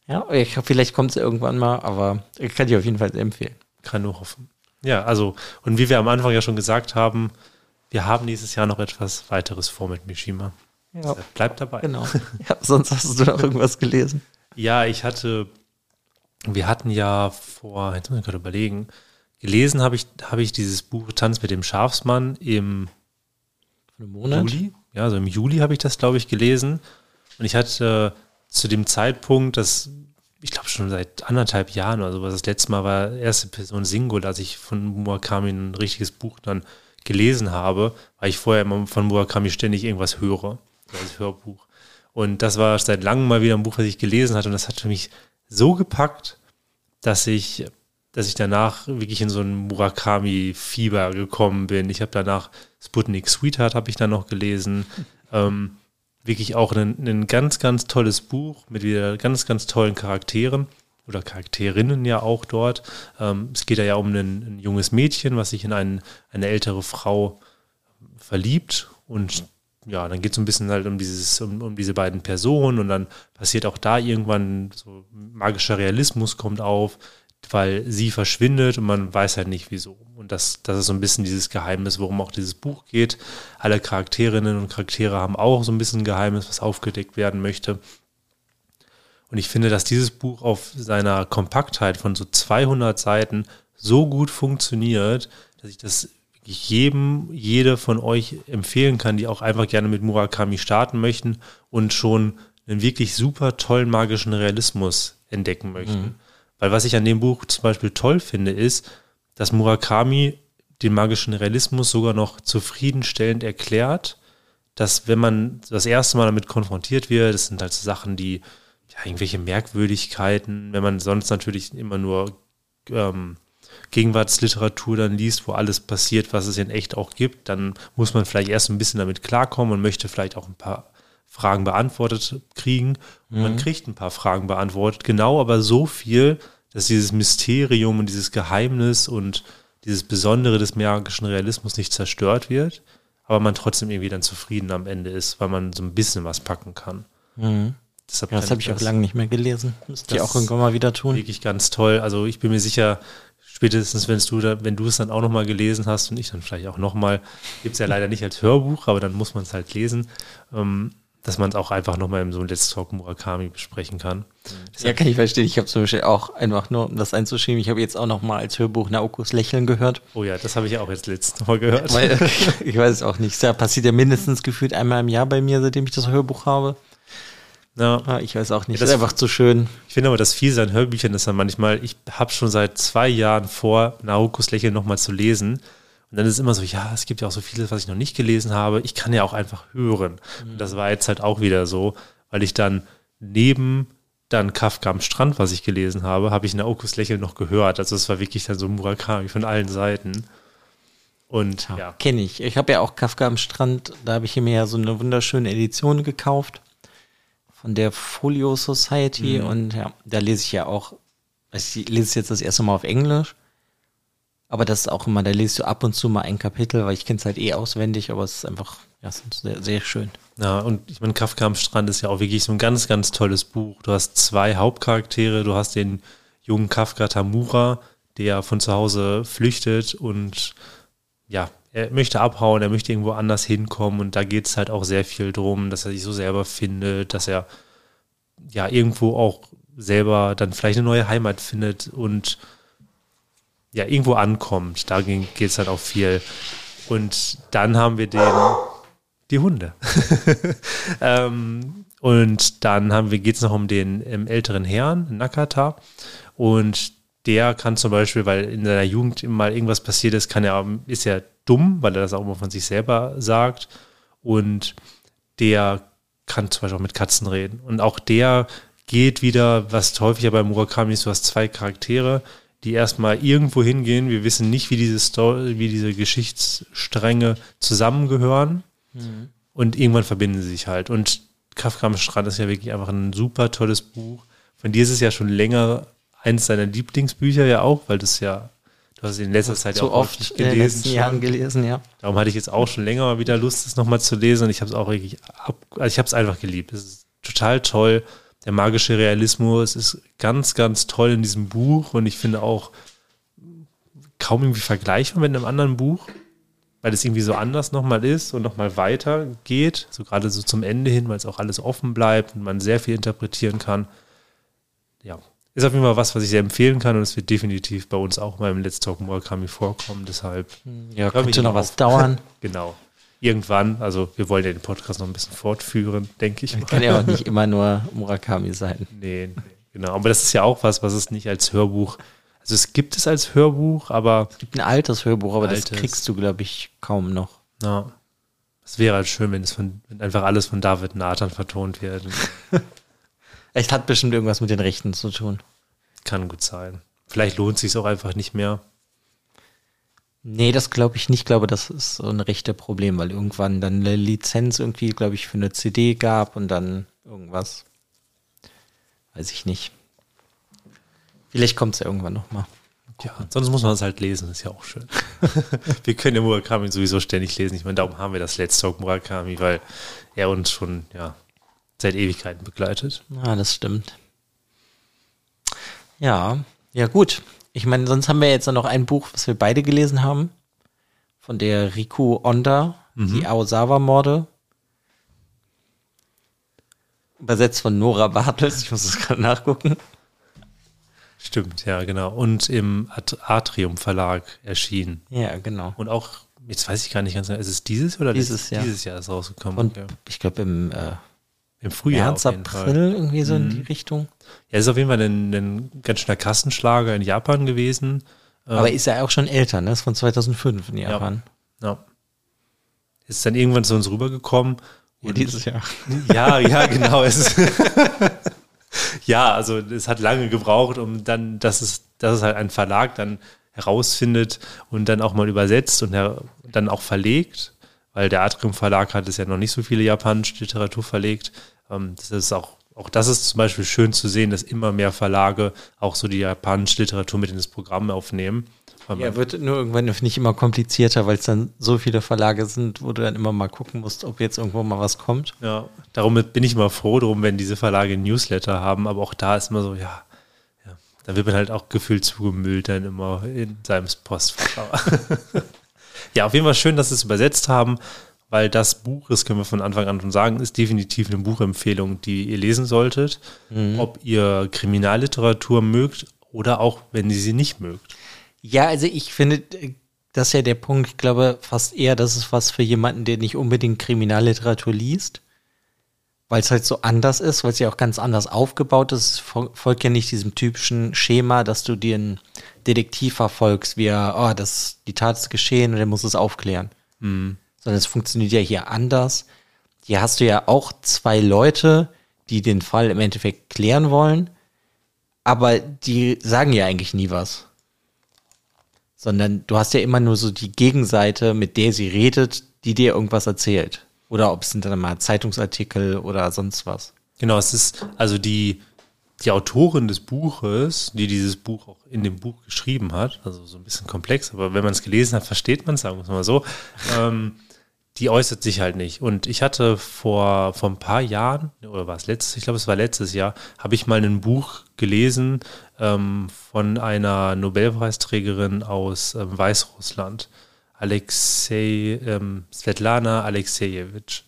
Ja, ich, vielleicht kommt es irgendwann mal, aber ich kann dir auf jeden Fall empfehlen. Kann nur hoffen. Ja, also, und wie wir am Anfang ja schon gesagt haben, wir haben dieses Jahr noch etwas weiteres vor mit Mishima. Ja. Bleibt dabei. Genau. Ja, sonst hast du noch irgendwas gelesen. Ja, ich hatte, wir hatten ja vor, jetzt muss ich gerade überlegen, gelesen habe ich, habe ich dieses Buch Tanz mit dem Schafsmann im Juli. Ja, also im Juli habe ich das, glaube ich, gelesen. Und ich hatte zu dem Zeitpunkt, das, ich glaube schon seit anderthalb Jahren oder sowas, das letzte Mal war erste Person Singular, als ich von Murakami ein richtiges Buch dann gelesen habe, weil ich vorher immer von Murakami ständig irgendwas höre, als Hörbuch. Und das war seit langem mal wieder ein Buch, was ich gelesen hatte und das hat für mich so gepackt, dass ich, dass ich danach wirklich in so ein Murakami-Fieber gekommen bin. Ich habe danach Sputnik Sweetheart habe ich dann noch gelesen. Ähm, wirklich auch ein, ein ganz, ganz tolles Buch mit wieder ganz, ganz tollen Charakteren oder Charakterinnen ja auch dort. Ähm, es geht ja um ein, ein, junges Mädchen, was sich in ein, eine ältere Frau verliebt und ja, dann geht es ein bisschen halt um dieses, um, um, diese beiden Personen und dann passiert auch da irgendwann so magischer Realismus kommt auf, weil sie verschwindet und man weiß halt nicht wieso. Und das, das ist so ein bisschen dieses Geheimnis, worum auch dieses Buch geht. Alle Charakterinnen und Charaktere haben auch so ein bisschen ein Geheimnis, was aufgedeckt werden möchte. Und ich finde, dass dieses Buch auf seiner Kompaktheit von so 200 Seiten so gut funktioniert, dass ich das jedem, jede von euch empfehlen kann, die auch einfach gerne mit Murakami starten möchten und schon einen wirklich super tollen magischen Realismus entdecken möchten. Mhm. Weil was ich an dem Buch zum Beispiel toll finde, ist, dass Murakami den magischen Realismus sogar noch zufriedenstellend erklärt, dass wenn man das erste Mal damit konfrontiert wird, das sind halt so Sachen, die ja, irgendwelche Merkwürdigkeiten, wenn man sonst natürlich immer nur ähm, Gegenwartsliteratur dann liest, wo alles passiert, was es in echt auch gibt, dann muss man vielleicht erst ein bisschen damit klarkommen und möchte vielleicht auch ein paar Fragen beantwortet kriegen. Und mhm. man kriegt ein paar Fragen beantwortet, genau aber so viel, dass dieses Mysterium und dieses Geheimnis und dieses Besondere des magischen Realismus nicht zerstört wird, aber man trotzdem irgendwie dann zufrieden am Ende ist, weil man so ein bisschen was packen kann. Mhm. Deshalb ja, das habe ich auch lange nicht mehr gelesen. Müsste ich auch irgendwann mal wieder tun. Wirklich ganz toll. Also ich bin mir sicher, spätestens wenn du, da, wenn du es dann auch nochmal gelesen hast und ich dann vielleicht auch nochmal, gibt es ja leider nicht als Hörbuch, aber dann muss man es halt lesen, ähm, dass man es auch einfach nochmal in so einem Let's Talk Murakami besprechen kann. Ja, kann ich verstehen. Ich habe zum Beispiel auch einfach nur, um das einzuschieben, ich habe jetzt auch nochmal als Hörbuch Naokos Lächeln gehört. Oh ja, das habe ich auch jetzt letztes Mal gehört. Weil, ich weiß es auch nicht. Das passiert ja mindestens gefühlt einmal im Jahr bei mir, seitdem ich das Hörbuch habe. Ja. Ah, ich weiß auch nicht. Ja, das ist einfach zu schön. Ich finde aber das Fiese an Hörbüchern ist dann manchmal, ich habe schon seit zwei Jahren vor, Naokos Lächeln nochmal zu lesen. Und dann ist es immer so, ja, es gibt ja auch so vieles, was ich noch nicht gelesen habe. Ich kann ja auch einfach hören. Mhm. Und das war jetzt halt auch wieder so, weil ich dann neben dann Kafka am Strand, was ich gelesen habe, habe ich Naokos Lächeln noch gehört. Also es war wirklich dann so Murakami von allen Seiten. Und ja. ja. Kenne ich. Ich habe ja auch Kafka am Strand, da habe ich mir ja so eine wunderschöne Edition gekauft von der Folio Society mhm. und ja, da lese ich ja auch, also ich lese es jetzt das erste Mal auf Englisch, aber das ist auch immer, da lese du ab und zu mal ein Kapitel, weil ich kenne es halt eh auswendig, aber es ist einfach, ja, es ist sehr, sehr schön. Ja, und ich meine, Kafka am Strand ist ja auch wirklich so ein ganz, ganz tolles Buch. Du hast zwei Hauptcharaktere, du hast den jungen Kafka Tamura, der von zu Hause flüchtet und ja, er möchte abhauen, er möchte irgendwo anders hinkommen und da geht es halt auch sehr viel drum, dass er sich so selber findet, dass er ja irgendwo auch selber dann vielleicht eine neue Heimat findet und ja irgendwo ankommt. Da geht es halt auch viel. Und dann haben wir den, die Hunde. ähm, und dann haben wir, geht es noch um den um, älteren Herrn, Nakata. Und der kann zum Beispiel, weil in seiner Jugend mal irgendwas passiert ist, kann er, ist ja dumm, weil er das auch immer von sich selber sagt. Und der kann zum Beispiel auch mit Katzen reden. Und auch der geht wieder, was häufig ja bei Murakami ist, du hast zwei Charaktere, die erstmal irgendwo hingehen. Wir wissen nicht, wie diese Story, wie diese Geschichtsstränge zusammengehören. Mhm. Und irgendwann verbinden sie sich halt. Und Kafka am Strand ist ja wirklich einfach ein super tolles Buch. Von dir ist es ja schon länger eins deiner Lieblingsbücher ja auch, weil das ja, du hast es in letzter Zeit so ja auch oft gelesen. In den letzten Jahren gelesen, ja. Darum hatte ich jetzt auch schon länger mal wieder Lust, das nochmal zu lesen und ich habe es auch wirklich ab, also ich habe es einfach geliebt. Es ist total toll. Der magische Realismus ist ganz, ganz toll in diesem Buch und ich finde auch, kaum irgendwie vergleichbar mit einem anderen Buch, weil es irgendwie so anders nochmal ist und nochmal weiter geht, so gerade so zum Ende hin, weil es auch alles offen bleibt und man sehr viel interpretieren kann. Ja, ist auf jeden Fall was, was ich sehr empfehlen kann und es wird definitiv bei uns auch mal im Let's Talk Murakami vorkommen, deshalb. Ja, könnte noch was dauern. Genau. Irgendwann, also wir wollen ja den Podcast noch ein bisschen fortführen, denke ich. Mal. Kann ja auch nicht immer nur Murakami sein. Nee, nee, genau. Aber das ist ja auch was, was es nicht als Hörbuch also es gibt es als Hörbuch, aber. Es gibt ein altes Hörbuch, aber altes. das kriegst du, glaube ich, kaum noch. Ja. Es wäre halt schön, wenn es von, wenn einfach alles von David Nathan vertont wird. Es hat bestimmt irgendwas mit den Rechten zu tun. Kann gut sein. Vielleicht lohnt es sich auch einfach nicht mehr. Nee, das glaube ich nicht. Ich glaube, das ist so ein rechte Problem, weil irgendwann dann eine Lizenz irgendwie, glaube ich, für eine CD gab und dann irgendwas. Weiß ich nicht. Vielleicht kommt es ja irgendwann nochmal. Ja, sonst muss man es halt lesen, ist ja auch schön. wir können ja Murakami sowieso ständig lesen. Ich meine, darum haben wir das Let's Talk Murakami, weil er uns schon ja, seit Ewigkeiten begleitet. Ja, das stimmt. Ja, ja gut. Ich meine, sonst haben wir jetzt noch ein Buch, was wir beide gelesen haben, von der Riku Onda, mhm. die Aosawa-Morde. Übersetzt von Nora Bartels, ich muss es gerade nachgucken. Stimmt, ja, genau. Und im Atrium Verlag erschienen. Ja, genau. Und auch, jetzt weiß ich gar nicht ganz genau, ist es dieses oder dieses Jahr? Dieses Jahr ist rausgekommen. Und ja. ich glaube im, äh, im Frühjahr. März, April, irgendwie so mhm. in die Richtung. Ja, ist auf jeden Fall ein, ein ganz schöner Kassenschlager in Japan gewesen. Aber ähm, ist ja auch schon älter, ne? Ist von 2005 in Japan. Ja. ja. Ist dann irgendwann zu uns rübergekommen. Ja, dieses Jahr. Ja, ja, genau. Es ja, also es hat lange gebraucht, um dann, dass es, dass es halt ein Verlag dann herausfindet und dann auch mal übersetzt und dann auch verlegt, weil der Atrium Verlag hat es ja noch nicht so viele japanische Literatur verlegt. Ähm, das ist auch, auch das ist zum Beispiel schön zu sehen, dass immer mehr Verlage auch so die japanische Literatur mit ins Programm aufnehmen. Ja, wird nur irgendwann nicht immer komplizierter, weil es dann so viele Verlage sind, wo du dann immer mal gucken musst, ob jetzt irgendwo mal was kommt. Ja, darum bin ich immer froh drum, wenn diese Verlage Newsletter haben, aber auch da ist immer so, ja, ja da wird man halt auch gefühlt zugemüllt dann immer in seinem Postfach. ja, auf jeden Fall schön, dass sie es übersetzt haben, weil das Buch, das können wir von Anfang an schon sagen, ist definitiv eine Buchempfehlung, die ihr lesen solltet, mhm. ob ihr Kriminalliteratur mögt oder auch, wenn ihr sie nicht mögt. Ja, also ich finde, das ist ja der Punkt, ich glaube fast eher, das ist was für jemanden, der nicht unbedingt Kriminalliteratur liest, weil es halt so anders ist, weil es ja auch ganz anders aufgebaut ist. Folgt ja nicht diesem typischen Schema, dass du dir einen Detektiv verfolgst, wie er, oh, das, die Tat ist geschehen und er muss es aufklären. Mhm. Sondern es funktioniert ja hier anders. Hier hast du ja auch zwei Leute, die den Fall im Endeffekt klären wollen, aber die sagen ja eigentlich nie was sondern du hast ja immer nur so die Gegenseite, mit der sie redet, die dir irgendwas erzählt. Oder ob es sind dann mal Zeitungsartikel oder sonst was. Genau, es ist also die, die Autorin des Buches, die dieses Buch auch in dem Buch geschrieben hat, also so ein bisschen komplex, aber wenn man es gelesen hat, versteht man es, sagen wir es mal so. Ähm, die äußert sich halt nicht. Und ich hatte vor, vor ein paar Jahren, oder war es letztes, ich glaube, es war letztes Jahr, habe ich mal ein Buch gelesen ähm, von einer Nobelpreisträgerin aus ähm, Weißrussland, Alexei, ähm, Svetlana Alexejewitsch.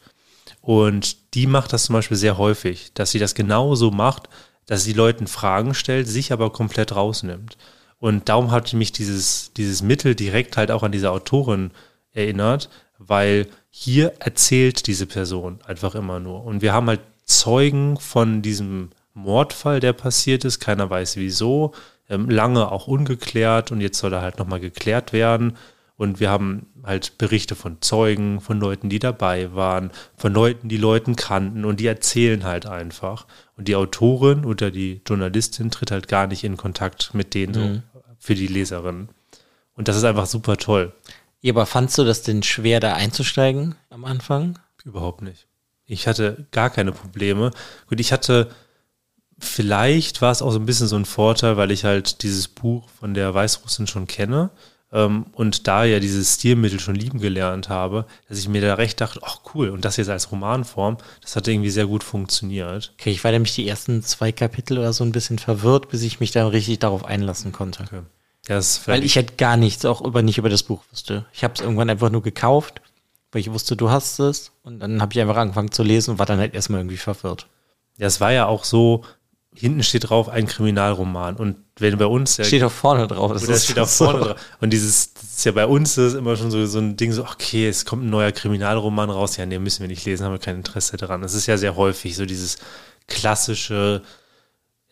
Und die macht das zum Beispiel sehr häufig, dass sie das genauso macht, dass sie Leuten Fragen stellt, sich aber komplett rausnimmt. Und darum hat mich dieses, dieses Mittel direkt halt auch an diese Autorin erinnert, weil hier erzählt diese Person einfach immer nur. Und wir haben halt Zeugen von diesem Mordfall, der passiert ist. Keiner weiß wieso. Ähm, lange auch ungeklärt und jetzt soll er halt nochmal geklärt werden. Und wir haben halt Berichte von Zeugen, von Leuten, die dabei waren, von Leuten, die Leuten kannten und die erzählen halt einfach. Und die Autorin oder die Journalistin tritt halt gar nicht in Kontakt mit denen mhm. so für die Leserin. Und das ist einfach super toll. Ja, aber fandst du das denn schwer, da einzusteigen am Anfang? Überhaupt nicht. Ich hatte gar keine Probleme. Gut, ich hatte, vielleicht war es auch so ein bisschen so ein Vorteil, weil ich halt dieses Buch von der Weißrussin schon kenne ähm, und da ja dieses Stilmittel schon lieben gelernt habe, dass ich mir da recht dachte, ach cool, und das jetzt als Romanform, das hat irgendwie sehr gut funktioniert. Okay, ich war nämlich die ersten zwei Kapitel oder so ein bisschen verwirrt, bis ich mich dann richtig darauf einlassen konnte. Okay. Weil ich halt gar nichts auch über nicht über das Buch wusste. Ich habe es irgendwann einfach nur gekauft, weil ich wusste, du hast es. Und dann habe ich einfach angefangen zu lesen und war dann halt erstmal irgendwie verwirrt. ja, es war ja auch so, hinten steht drauf ein Kriminalroman. Und wenn bei uns ja Steht auch vorne drauf. Das Oder steht so. vorne drauf. Und dieses, das ist ja bei uns ist immer schon so, so ein Ding, so, okay, es kommt ein neuer Kriminalroman raus. Ja, nee, müssen wir nicht lesen, haben wir kein Interesse daran. Das ist ja sehr häufig so dieses klassische,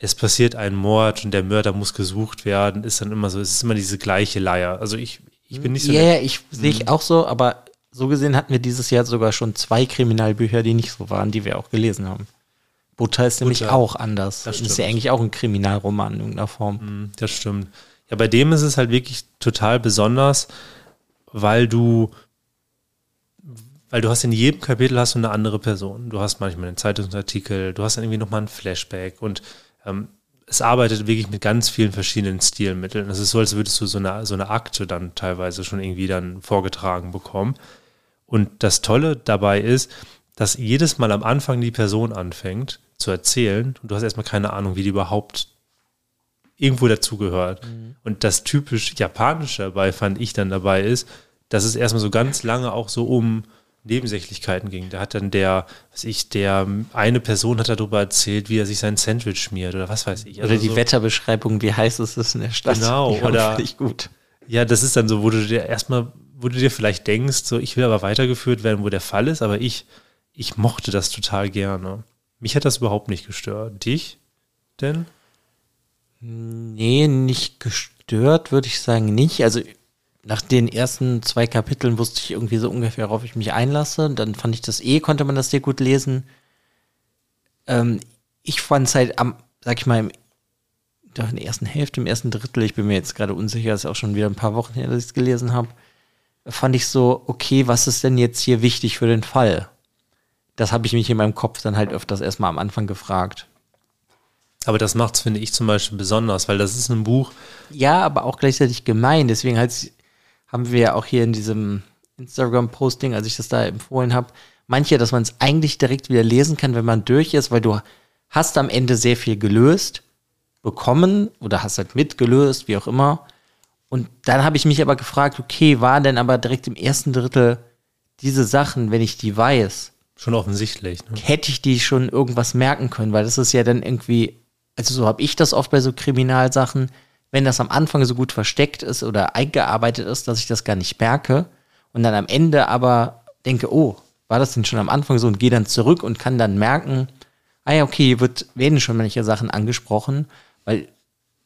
es passiert ein Mord und der Mörder muss gesucht werden, ist dann immer so, es ist immer diese gleiche Leier. Also ich, ich bin nicht so. Ja, der- ja, ich sehe ich auch so, aber so gesehen hatten wir dieses Jahr sogar schon zwei Kriminalbücher, die nicht so waren, die wir auch gelesen haben. Butter ist nämlich Butter. auch anders. Das Das ist ja eigentlich auch ein Kriminalroman in irgendeiner Form. Mhm, Das stimmt. Ja, bei dem ist es halt wirklich total besonders, weil du, weil du hast in jedem Kapitel hast du eine andere Person. Du hast manchmal einen Zeitungsartikel, du hast dann irgendwie nochmal ein Flashback und ähm, es arbeitet wirklich mit ganz vielen verschiedenen Stilmitteln. Es ist so, als würdest du so eine, so eine Akte dann teilweise schon irgendwie dann vorgetragen bekommen. Und das Tolle dabei ist, dass jedes Mal am Anfang die Person anfängt zu erzählen und du hast erstmal keine Ahnung, wie die überhaupt irgendwo dazugehört. Und das typisch Japanische dabei fand ich dann dabei ist, dass es erstmal so ganz lange auch so um Nebensächlichkeiten ging. Da hat dann der, was ich, der eine Person hat darüber erzählt, wie er sich sein Sandwich schmiert oder was weiß ich. Oder Also die so, Wetterbeschreibung, wie heiß es ist in der Stadt. Genau, Ja, oder- gut. Ja, das ist dann so, wo du dir erstmal, wo du dir vielleicht denkst, so ich will aber weitergeführt werden, wo der Fall ist, aber ich, ich mochte das total gerne. Mich hat das überhaupt nicht gestört. Dich denn? Nee, nicht gestört, würde ich sagen, nicht. Also nach den ersten zwei Kapiteln wusste ich irgendwie so ungefähr, worauf ich mich einlasse. Dann fand ich das eh, konnte man das sehr gut lesen. Ähm, ich fand es halt am, sag ich mal, im, doch in der ersten Hälfte, im ersten Drittel, ich bin mir jetzt gerade unsicher, ist auch schon wieder ein paar Wochen her, dass ich es gelesen habe, fand ich so, okay, was ist denn jetzt hier wichtig für den Fall? Das habe ich mich in meinem Kopf dann halt öfters erstmal am Anfang gefragt. Aber das macht's, finde ich, zum Beispiel besonders, weil das ist ein Buch, Ja, aber auch gleichzeitig gemein. Deswegen halt, haben wir ja auch hier in diesem Instagram-Posting, als ich das da empfohlen habe, manche, dass man es eigentlich direkt wieder lesen kann, wenn man durch ist, weil du hast am Ende sehr viel gelöst, bekommen oder hast halt mitgelöst, wie auch immer. Und dann habe ich mich aber gefragt, okay, war denn aber direkt im ersten Drittel diese Sachen, wenn ich die weiß, schon offensichtlich. Ne? hätte ich die schon irgendwas merken können, weil das ist ja dann irgendwie, also so habe ich das oft bei so Kriminalsachen, wenn das am Anfang so gut versteckt ist oder eingearbeitet ist, dass ich das gar nicht merke und dann am Ende aber denke, oh, war das denn schon am Anfang so und gehe dann zurück und kann dann merken, ah ja, okay, hier wird, werden schon manche Sachen angesprochen, weil,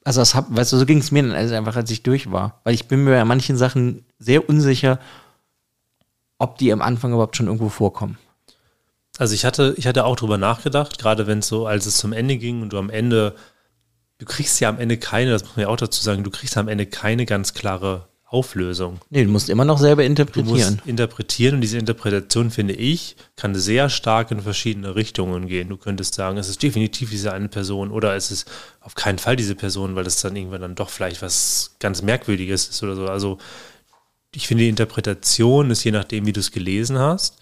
also das hab, weißt du, so ging es mir dann also einfach, als ich durch war, weil ich bin mir bei manchen Sachen sehr unsicher, ob die am Anfang überhaupt schon irgendwo vorkommen. Also ich hatte, ich hatte auch drüber nachgedacht, gerade wenn es so, als es zum Ende ging und du am Ende, du kriegst ja am Ende keine, das muss man ja auch dazu sagen, du kriegst am Ende keine ganz klare Auflösung. Nee, du musst immer noch selber Du interpretieren. musst interpretieren und diese Interpretation, finde ich, kann sehr stark in verschiedene Richtungen gehen. Du könntest sagen, es ist definitiv diese eine Person oder es ist auf keinen Fall diese Person, weil es dann irgendwann dann doch vielleicht was ganz Merkwürdiges ist oder so. Also ich finde, die Interpretation ist je nachdem, wie du es gelesen hast,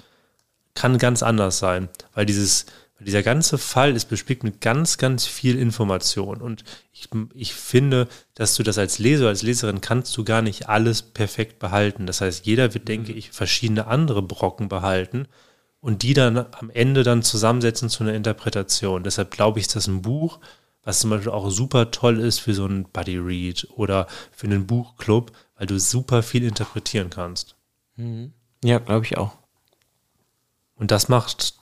kann ganz anders sein, weil dieses, dieser ganze Fall ist bespickt mit ganz, ganz viel Information und ich, ich finde, dass du das als Leser, als Leserin kannst du gar nicht alles perfekt behalten. Das heißt, jeder wird, denke ich, verschiedene andere Brocken behalten und die dann am Ende dann zusammensetzen zu einer Interpretation. Deshalb glaube ich, ist das ein Buch, was zum Beispiel auch super toll ist für so einen Buddy Read oder für einen Buchclub, weil du super viel interpretieren kannst. Ja, glaube ich auch. Und das macht,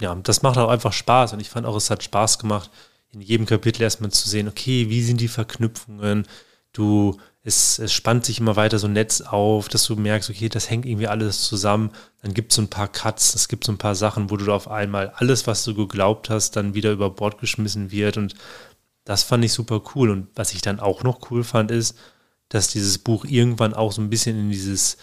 ja, das macht auch einfach Spaß. Und ich fand auch, es hat Spaß gemacht, in jedem Kapitel erstmal zu sehen, okay, wie sind die Verknüpfungen? Du, es, es spannt sich immer weiter so ein Netz auf, dass du merkst, okay, das hängt irgendwie alles zusammen. Dann gibt es so ein paar Cuts, es gibt so ein paar Sachen, wo du auf einmal alles, was du geglaubt hast, dann wieder über Bord geschmissen wird. Und das fand ich super cool. Und was ich dann auch noch cool fand, ist, dass dieses Buch irgendwann auch so ein bisschen in dieses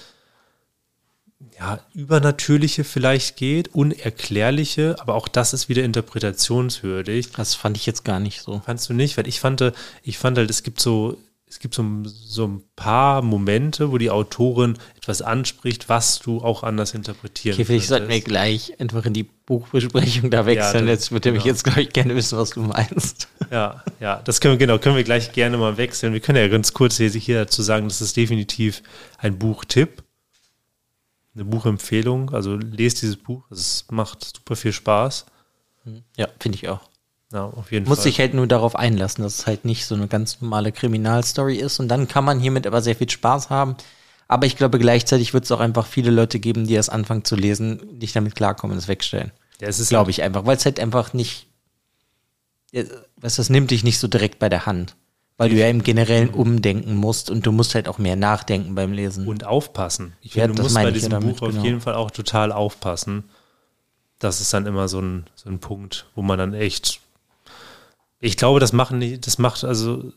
ja, Übernatürliche vielleicht geht, Unerklärliche, aber auch das ist wieder interpretationswürdig. Das fand ich jetzt gar nicht so. Fandst du nicht? Weil ich fand, ich fand halt, es gibt so, es gibt so, so ein paar Momente, wo die Autorin etwas anspricht, was du auch anders interpretieren Okay, vielleicht sollten wir gleich einfach in die Buchbesprechung da wechseln. das- jetzt würde mich genau. jetzt, glaube ich, gerne wissen, was du meinst. Ja, ja, das können wir, genau, können wir gleich gerne mal wechseln. Wir können ja ganz kurz hier, hier dazu sagen, das ist definitiv ein Buchtipp, eine Buchempfehlung. Also lest dieses Buch, es macht super viel Spaß. Ja, finde ich auch. Ja, auf jeden Muss Fall. sich halt nur darauf einlassen, dass es halt nicht so eine ganz normale Kriminalstory ist. Und dann kann man hiermit aber sehr viel Spaß haben. Aber ich glaube, gleichzeitig wird es auch einfach viele Leute geben, die erst anfangen zu lesen, nicht damit klarkommen und es wegstellen. ja, es ist Glaube ich einfach, weil es halt einfach nicht, ja, weißt, du, das nimmt dich nicht so direkt bei der Hand. Weil du ja im Generellen umdenken musst und du musst halt auch mehr nachdenken beim Lesen. Und aufpassen. Ich Ja, finde, du das musst bei ja diesem damit, Buch auf genau. jeden Fall auch total aufpassen. Das ist dann immer so ein, so ein Punkt, wo man dann echt. Ich glaube, das machen nicht, das macht, also,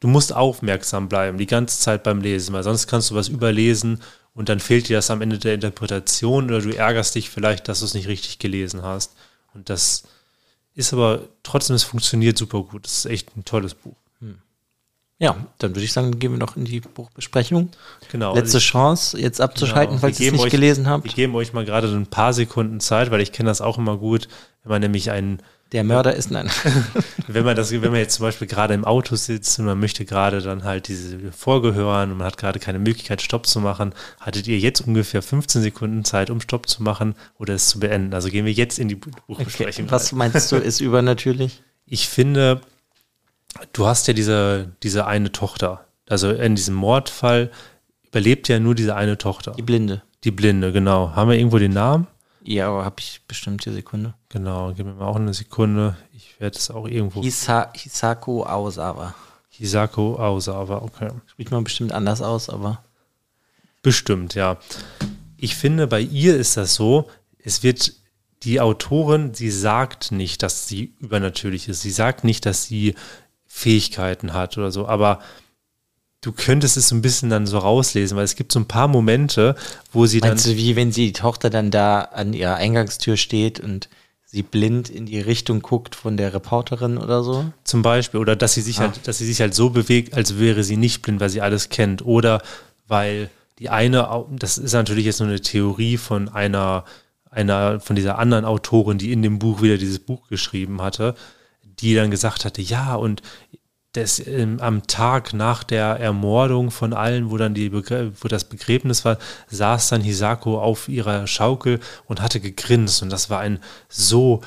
du musst aufmerksam bleiben, die ganze Zeit beim Lesen, weil sonst kannst du was überlesen und dann fehlt dir das am Ende der Interpretation oder du ärgerst dich vielleicht, dass du es nicht richtig gelesen hast. Und das ist aber trotzdem, es funktioniert super gut. Das ist echt ein tolles Buch. Ja, dann würde ich sagen, gehen wir noch in die Buchbesprechung. Genau. Letzte also ich- Chance, jetzt abzuschalten, Genau. falls ihr es nicht euch- gelesen Wir habt. geben euch mal gerade ein paar Sekunden Zeit, weil ich kenne das auch immer gut, wenn man nämlich einen, Der Mörder ist nein. wenn man das, wenn man jetzt zum Beispiel gerade im Auto sitzt und man möchte gerade dann halt diese Folge hören und man hat gerade keine Möglichkeit, Stopp zu machen, hattet ihr jetzt ungefähr 15 Sekunden Zeit, um Stopp zu machen oder es zu beenden. Also gehen wir jetzt in die Bu- Okay. Buchbesprechung. Was meinst du, ist übernatürlich? Ich finde, du hast ja diese, diese eine Tochter. Also in diesem Mordfall überlebt ja nur diese eine Tochter. Die Blinde. Die Blinde, genau. Haben wir irgendwo den Namen? Ja, aber habe ich bestimmt die Sekunde. Genau, gib mir mal auch eine Sekunde. Ich werde es auch irgendwo. Hisa, Hisako Aosawa. Hisako Ausawa, okay. Spricht man bestimmt anders aus, aber Bestimmt, ja. Ich finde, bei ihr ist das so, es wird, die Autorin, sie sagt nicht, dass sie übernatürlich ist. Sie sagt nicht, dass sie Fähigkeiten hat oder so, aber du könntest es so ein bisschen dann so rauslesen, weil es gibt so ein paar Momente, wo sie dann. meinst du, wie wenn sie die Tochter dann da an ihrer Eingangstür steht und sie blind in die Richtung guckt von der Reporterin oder so? Zum Beispiel, oder dass sie Ah. sich halt, dass sie sich halt so bewegt, als wäre sie nicht blind, weil sie alles kennt. Oder weil die eine, das ist natürlich jetzt nur eine Theorie von einer, einer, von dieser anderen Autorin, die in dem Buch wieder dieses Buch geschrieben hatte, die dann gesagt hatte, ja, und das, ähm, am Tag nach der Ermordung von allen, wo dann die Begr wo das Begräbnis war, saß dann Hisako auf ihrer Schaukel und hatte gegrinst. Und das war ein so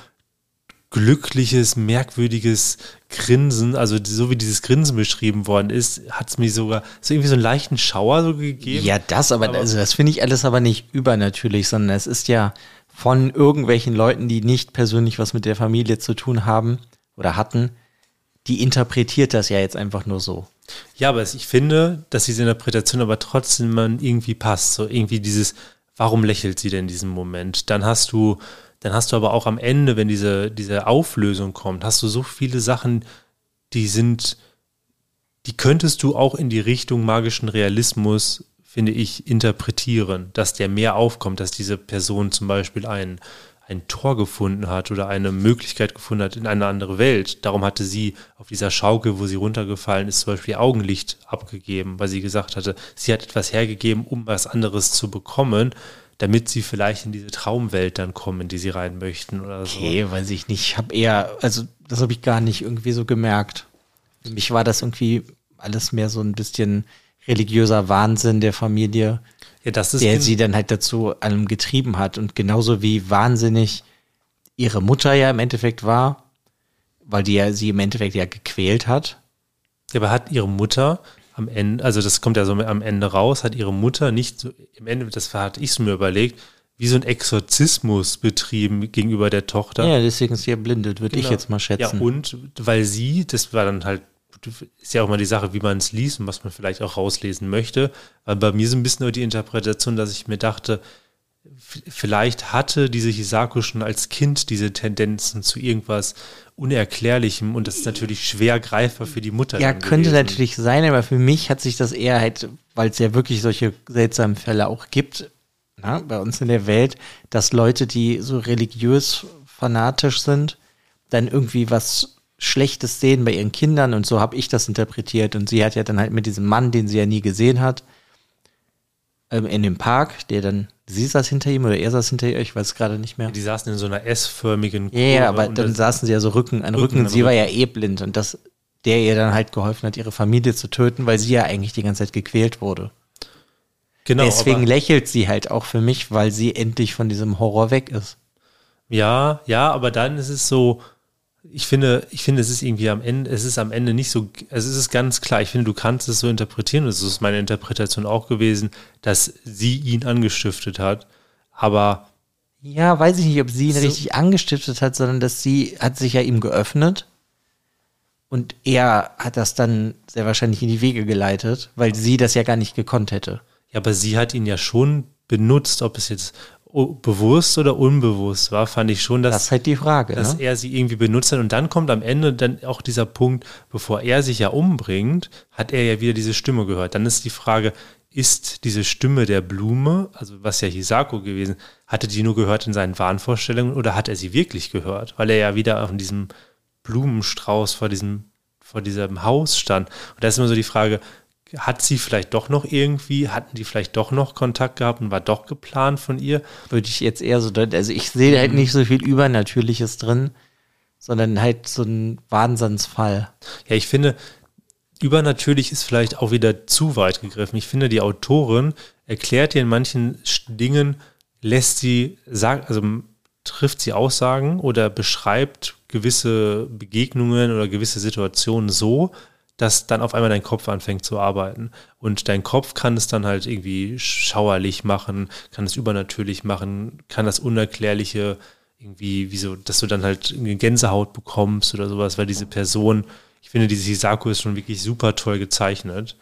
glückliches, merkwürdiges Grinsen, also so wie dieses Grinsen beschrieben worden ist, hat es mir sogar so irgendwie so einen leichten Schauer so gegeben. Ja, das, aber, Aber- also das finde ich alles aber nicht übernatürlich, sondern es ist ja von irgendwelchen Leuten, die nicht persönlich was mit der Familie zu tun haben oder hatten, die interpretiert das ja jetzt einfach nur so. Ja, aber ich finde, dass diese Interpretation aber trotzdem man irgendwie passt. So irgendwie dieses, warum lächelt sie denn in diesem Moment? Dann hast du, dann hast du aber auch am Ende, wenn diese, diese Auflösung kommt, hast du so viele Sachen, die sind, die könntest du auch in die Richtung magischen Realismus, finde ich, interpretieren, dass der mehr aufkommt, dass diese Person zum Beispiel ein, ein Tor gefunden hat oder eine Möglichkeit gefunden hat in eine andere Welt. Darum hatte sie auf dieser Schaukel, wo sie runtergefallen ist, zum Beispiel Augenlicht abgegeben, weil sie gesagt hatte, sie hat etwas hergegeben, um was anderes zu bekommen, damit sie vielleicht in diese Traumwelt dann kommen, in die sie rein möchten oder so. Okay, weiß ich nicht. Ich habe eher, also das habe ich gar nicht irgendwie so gemerkt. Für mich war das irgendwie alles mehr so ein bisschen religiöser Wahnsinn der Familie, Ja, das ist der sie dann halt dazu allem getrieben hat. Und genauso wie wahnsinnig ihre Mutter ja im Endeffekt war, weil die ja sie im Endeffekt ja gequält hat. Ja, aber hat ihre Mutter am Ende, also das kommt ja so am Ende raus, hat ihre Mutter nicht so, im Ende, das hatte ich mir überlegt, wie so ein Exorzismus betrieben gegenüber der Tochter. Ja, deswegen ist sie erblindet, würde ich Genau. jetzt mal schätzen. Ja, und weil sie, das war dann halt, ist ja auch mal die Sache, wie man es liest und was man vielleicht auch rauslesen möchte. Weil bei mir so ein bisschen nur die Interpretation, dass ich mir dachte, vielleicht hatte diese Hisako schon als Kind diese Tendenzen zu irgendwas Unerklärlichem und das ist natürlich schwer greifbar für die Mutter. Ja, könnte gewesen. natürlich sein, aber für mich hat sich das eher halt, weil es ja wirklich solche seltsamen Fälle auch gibt, na, bei uns in der Welt, dass Leute, die so religiös fanatisch sind, dann irgendwie was schlechte Szenen bei ihren Kindern und so habe ich das interpretiert. Und sie hat ja dann halt mit diesem Mann, den sie ja nie gesehen hat, ähm, in dem Park, der dann, sie saß hinter ihm oder er saß hinter ihr, ich weiß gerade nicht mehr. Die saßen in so einer S-förmigen Ja, ja, aber dann saßen sie ja so Rücken an Rücken, Rücken und sie war ja Rücken. eh blind und das, der ihr dann halt geholfen hat, ihre Familie zu töten, weil sie ja eigentlich die ganze Zeit gequält wurde. genau, Deswegen lächelt sie halt auch für mich, weil sie endlich von diesem Horror weg ist. ja, ja, aber dann ist es so, ich finde, ich finde, es ist irgendwie am Ende, es ist am Ende nicht so, also es ist ganz klar, ich finde, du kannst es so interpretieren, und das ist meine Interpretation auch gewesen, dass sie ihn angestiftet hat, aber Ja, weiß ich nicht, ob sie ihn So- richtig angestiftet hat, sondern dass sie hat sich ja ihm geöffnet und er hat das dann sehr wahrscheinlich in die Wege geleitet, weil sie das ja gar nicht gekonnt hätte. Ja, aber sie hat ihn ja schon benutzt, ob es jetzt bewusst oder unbewusst war, fand ich schon, dass, Das halt die Frage. dass Ne? er sie irgendwie benutzt hat. Und dann kommt am Ende dann auch dieser Punkt, bevor er sich ja umbringt, hat er ja wieder diese Stimme gehört. Dann ist die Frage, ist diese Stimme der Blume, also was ja Hisako gewesen, hatte die nur gehört in seinen Wahnvorstellungen oder hat er sie wirklich gehört? Weil er ja wieder auf diesem Blumenstrauß vor diesem, vor diesem Haus stand. Und da ist immer so die Frage, hat sie vielleicht doch noch irgendwie, hatten die vielleicht doch noch Kontakt gehabt und war doch geplant von ihr? Würde ich jetzt eher so deuten. Also ich sehe halt nicht so viel Übernatürliches drin, sondern halt so ein Wahnsinnsfall. Ja, ich finde, übernatürlich ist vielleicht auch wieder zu weit gegriffen. Ich finde, die Autorin erklärt dir in manchen Dingen, lässt sie sagen, also trifft sie Aussagen oder beschreibt gewisse Begegnungen oder gewisse Situationen so, dass dann auf einmal dein Kopf anfängt zu arbeiten. Und dein Kopf kann es dann halt irgendwie schauerlich machen, kann es übernatürlich machen, kann das Unerklärliche irgendwie, wie so, dass du dann halt irgendwie Gänsehaut bekommst oder sowas, weil diese Person, ich finde, diese Hisako ist schon wirklich super toll gezeichnet,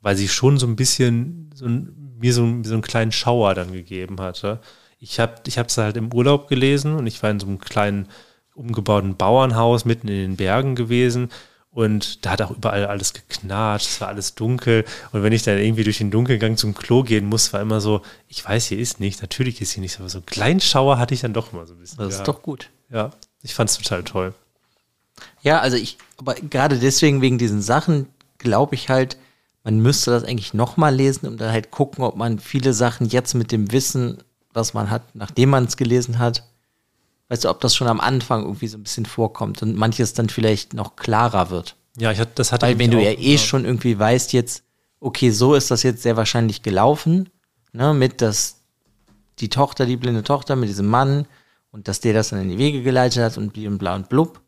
weil sie schon so ein bisschen so ein, mir so, so einen kleinen Schauer dann gegeben hatte. Ich habe ich es halt im Urlaub gelesen und ich war in so einem kleinen umgebauten Bauernhaus mitten in den Bergen gewesen und da hat auch überall alles geknarrt, es war alles dunkel und wenn ich dann irgendwie durch den Dunkelgang zum Klo gehen muss, war immer so, ich weiß, hier ist nichts, natürlich ist hier nichts, aber so einen kleinen Schauer hatte ich dann doch mal so ein bisschen. Das ist gehabt. doch gut. Ja, ich fand es total toll. Ja, also ich, aber gerade deswegen wegen diesen Sachen glaube ich halt, man müsste das eigentlich nochmal lesen und dann halt gucken, ob man viele Sachen jetzt mit dem Wissen, was man hat, nachdem man es gelesen hat, weißt du, ob das schon am Anfang irgendwie so ein bisschen vorkommt und manches dann vielleicht noch klarer wird. Ja, ich hatte, das hatte Weil wenn du mich ja auch- eh schon irgendwie weißt jetzt, okay, so ist das jetzt sehr wahrscheinlich gelaufen, ne, mit dass die Tochter, die blinde Tochter mit diesem Mann und dass der das dann in die Wege geleitet hat und bli und bla und blub,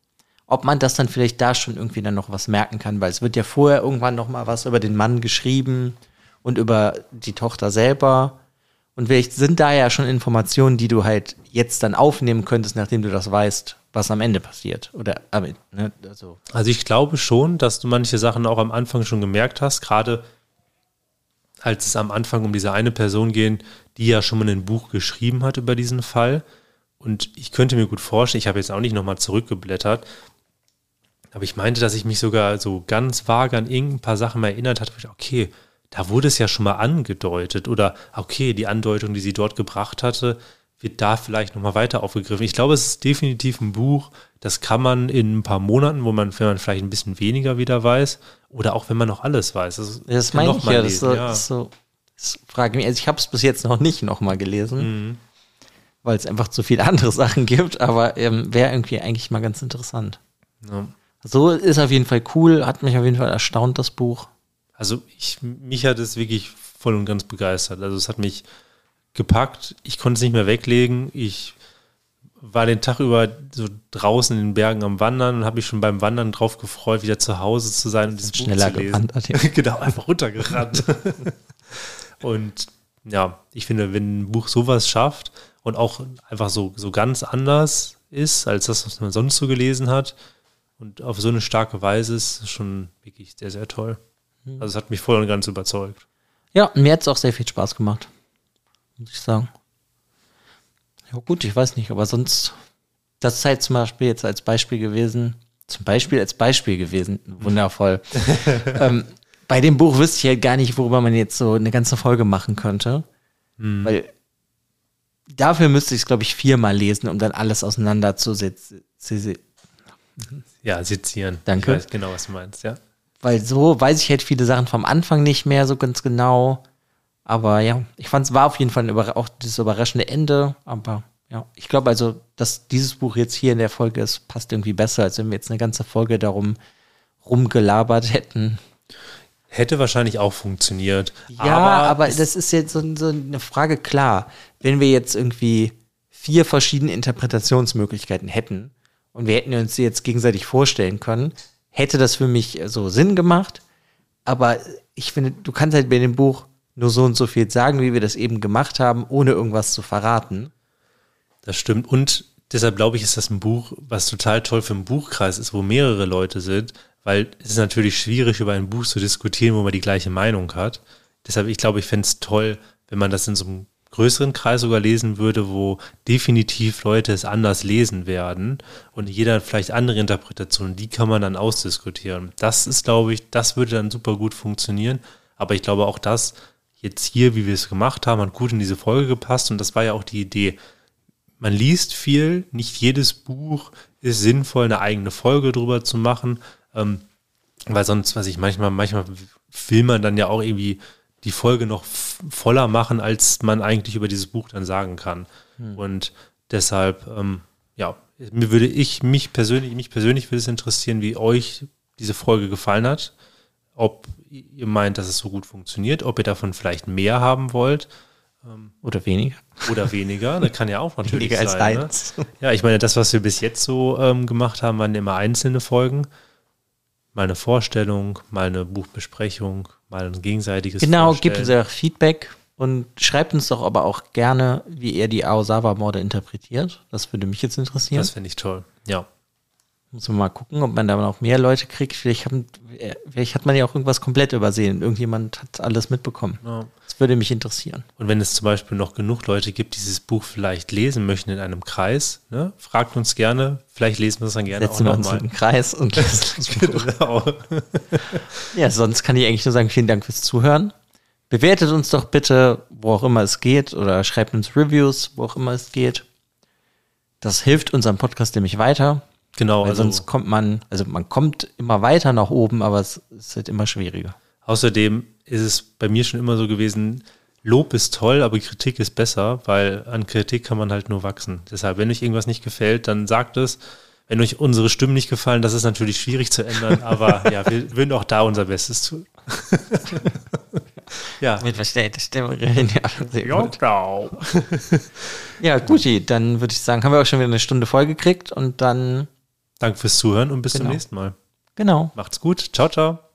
ob man das dann vielleicht da schon irgendwie dann noch was merken kann, weil es wird ja vorher irgendwann noch mal was über den Mann geschrieben und über die Tochter selber und vielleicht sind da ja schon Informationen, die du halt jetzt dann aufnehmen könntest, nachdem du das weißt, was am Ende passiert. Oder ne, also. Also ich glaube schon, dass du manche Sachen auch am Anfang schon gemerkt hast, gerade als es am Anfang um diese eine Person ging, die ja schon mal ein Buch geschrieben hat über diesen Fall. Und ich könnte mir gut vorstellen, ich habe jetzt auch nicht nochmal zurückgeblättert, aber ich meinte, dass ich mich sogar so ganz vage an irgendein paar Sachen erinnert hatte, ich, okay, da wurde es ja schon mal angedeutet oder okay, die Andeutung, die sie dort gebracht hatte, wird da vielleicht nochmal weiter aufgegriffen. Ich glaube, es ist definitiv ein Buch, das kann man in ein paar Monaten, wo man, wenn man vielleicht ein bisschen weniger wieder weiß, oder auch wenn man noch alles weiß. Das, Das meine ich ja. Das, lesen, das, ist so, das frage mich. Also ich habe es bis jetzt noch nicht nochmal gelesen, Mhm. weil es einfach zu viele andere Sachen gibt. Aber ähm, wäre irgendwie eigentlich mal ganz interessant. Ja. So ist auf jeden Fall cool. Hat mich auf jeden Fall erstaunt das Buch. Also ich, mich hat es wirklich voll und ganz begeistert. Also es hat mich gepackt. Ich konnte es nicht mehr weglegen. Ich war den Tag über so draußen in den Bergen am Wandern und habe mich schon beim Wandern drauf gefreut, wieder zu Hause zu sein und dieses Buch Schneller zu lesen. gewandert. Ja. genau, einfach runtergerannt. und ja, ich finde, wenn ein Buch sowas schafft und auch einfach so, so ganz anders ist, als das, was man sonst so gelesen hat und auf so eine starke Weise ist, ist schon wirklich sehr, sehr toll. Hm. Also es hat mich voll und ganz überzeugt. ja, mir hat es auch sehr viel Spaß gemacht. Muss ich sagen. Ja, gut, ich weiß nicht, aber sonst, das ist halt zum Beispiel jetzt als Beispiel gewesen. Zum Beispiel als Beispiel gewesen. Wundervoll. ähm, bei dem Buch wüsste ich halt gar nicht, worüber man jetzt so eine ganze Folge machen könnte. Weil dafür müsste ich es, glaube ich, viermal lesen, um dann alles auseinanderzusetzen. Ja, sezieren. Danke. Ich weiß genau, was du meinst, ja. Weil so weiß ich halt viele Sachen vom Anfang nicht mehr so ganz genau. Aber ja, ich fand es war auf jeden Fall auch das überraschende Ende. Aber ja, ich glaube also, dass dieses Buch jetzt hier in der Folge ist, passt irgendwie besser, als wenn wir jetzt eine ganze Folge darum rumgelabert hätten. Hätte wahrscheinlich auch funktioniert. Ja, aber, aber das ist jetzt so, so eine Frage, klar. Wenn wir jetzt irgendwie vier verschiedene Interpretationsmöglichkeiten hätten und wir hätten uns sie jetzt gegenseitig vorstellen können, hätte das für mich so Sinn gemacht. Aber ich finde, du kannst halt bei dem Buch nur so und so viel sagen, wie wir das eben gemacht haben, ohne irgendwas zu verraten. Das stimmt. Und deshalb glaube ich, ist das ein Buch, was total toll für einen Buchkreis ist, wo mehrere Leute sind, weil es ist natürlich schwierig, über ein Buch zu diskutieren, wo man die gleiche Meinung hat. Deshalb, ich glaube, ich fände es toll, wenn man das in so einem größeren Kreis sogar lesen würde, wo definitiv Leute es anders lesen werden und jeder vielleicht andere Interpretationen, die kann man dann ausdiskutieren. Das ist, glaube ich, das würde dann super gut funktionieren. Aber ich glaube auch das jetzt hier, wie wir es gemacht haben, hat gut in diese Folge gepasst und das war ja auch die Idee. Man liest viel, nicht jedes Buch ist sinnvoll, eine eigene Folge drüber zu machen, ähm, weil sonst, was ich manchmal, manchmal will man dann ja auch irgendwie die Folge noch voller machen, als man eigentlich über dieses Buch dann sagen kann. Hm. Und deshalb, ähm, ja, mir würde ich, mich persönlich, mich persönlich würde es interessieren, wie euch diese Folge gefallen hat. Ob ihr meint, dass es so gut funktioniert, ob ihr davon vielleicht mehr haben wollt. Ähm, oder weniger. Oder weniger, das kann ja auch natürlich weniger sein. Als ne? Ja, ich meine, das, was wir bis jetzt so ähm, gemacht haben, waren immer einzelne Folgen mal eine Vorstellung, mal eine Buchbesprechung, mal ein gegenseitiges Genau, gebt uns auch Feedback und schreibt uns doch aber auch gerne, wie ihr die Aosawa-Morde interpretiert. Das würde mich jetzt interessieren. Das finde ich toll, ja. Muss man mal gucken, ob man da noch mehr Leute kriegt. Vielleicht, haben, vielleicht hat man ja auch irgendwas komplett übersehen. Irgendjemand hat alles mitbekommen. Ja. Das würde mich interessieren. Und wenn es zum Beispiel noch genug Leute gibt, die dieses Buch vielleicht lesen möchten in einem Kreis, ne, fragt uns gerne. Vielleicht lesen wir es dann gerne Setzen auch nochmal. in einen Kreis und lesen das genau. ja, sonst kann ich eigentlich nur sagen, vielen Dank fürs Zuhören. Bewertet uns doch bitte, wo auch immer es geht, oder schreibt uns Reviews, wo auch immer es geht. Das hilft unserem Podcast nämlich weiter. Genau. Weil also sonst kommt man, also man kommt immer weiter nach oben, aber es ist halt immer schwieriger. Außerdem ist es bei mir schon immer so gewesen, Lob ist toll, aber Kritik ist besser, weil an Kritik kann man halt nur wachsen. Deshalb, wenn euch irgendwas nicht gefällt, dann sagt es. Wenn euch unsere Stimmen nicht gefallen, das ist natürlich schwierig zu ändern, aber ja, wir würden auch da unser Bestes tun. ja. Mit verstellter Stimme reden. Ja, genau. ja, guti, dann würde ich sagen, haben wir auch schon wieder eine Stunde voll gekriegt und dann Danke fürs Zuhören und bis genau. zum nächsten Mal. Genau. Macht's gut. Ciao, ciao.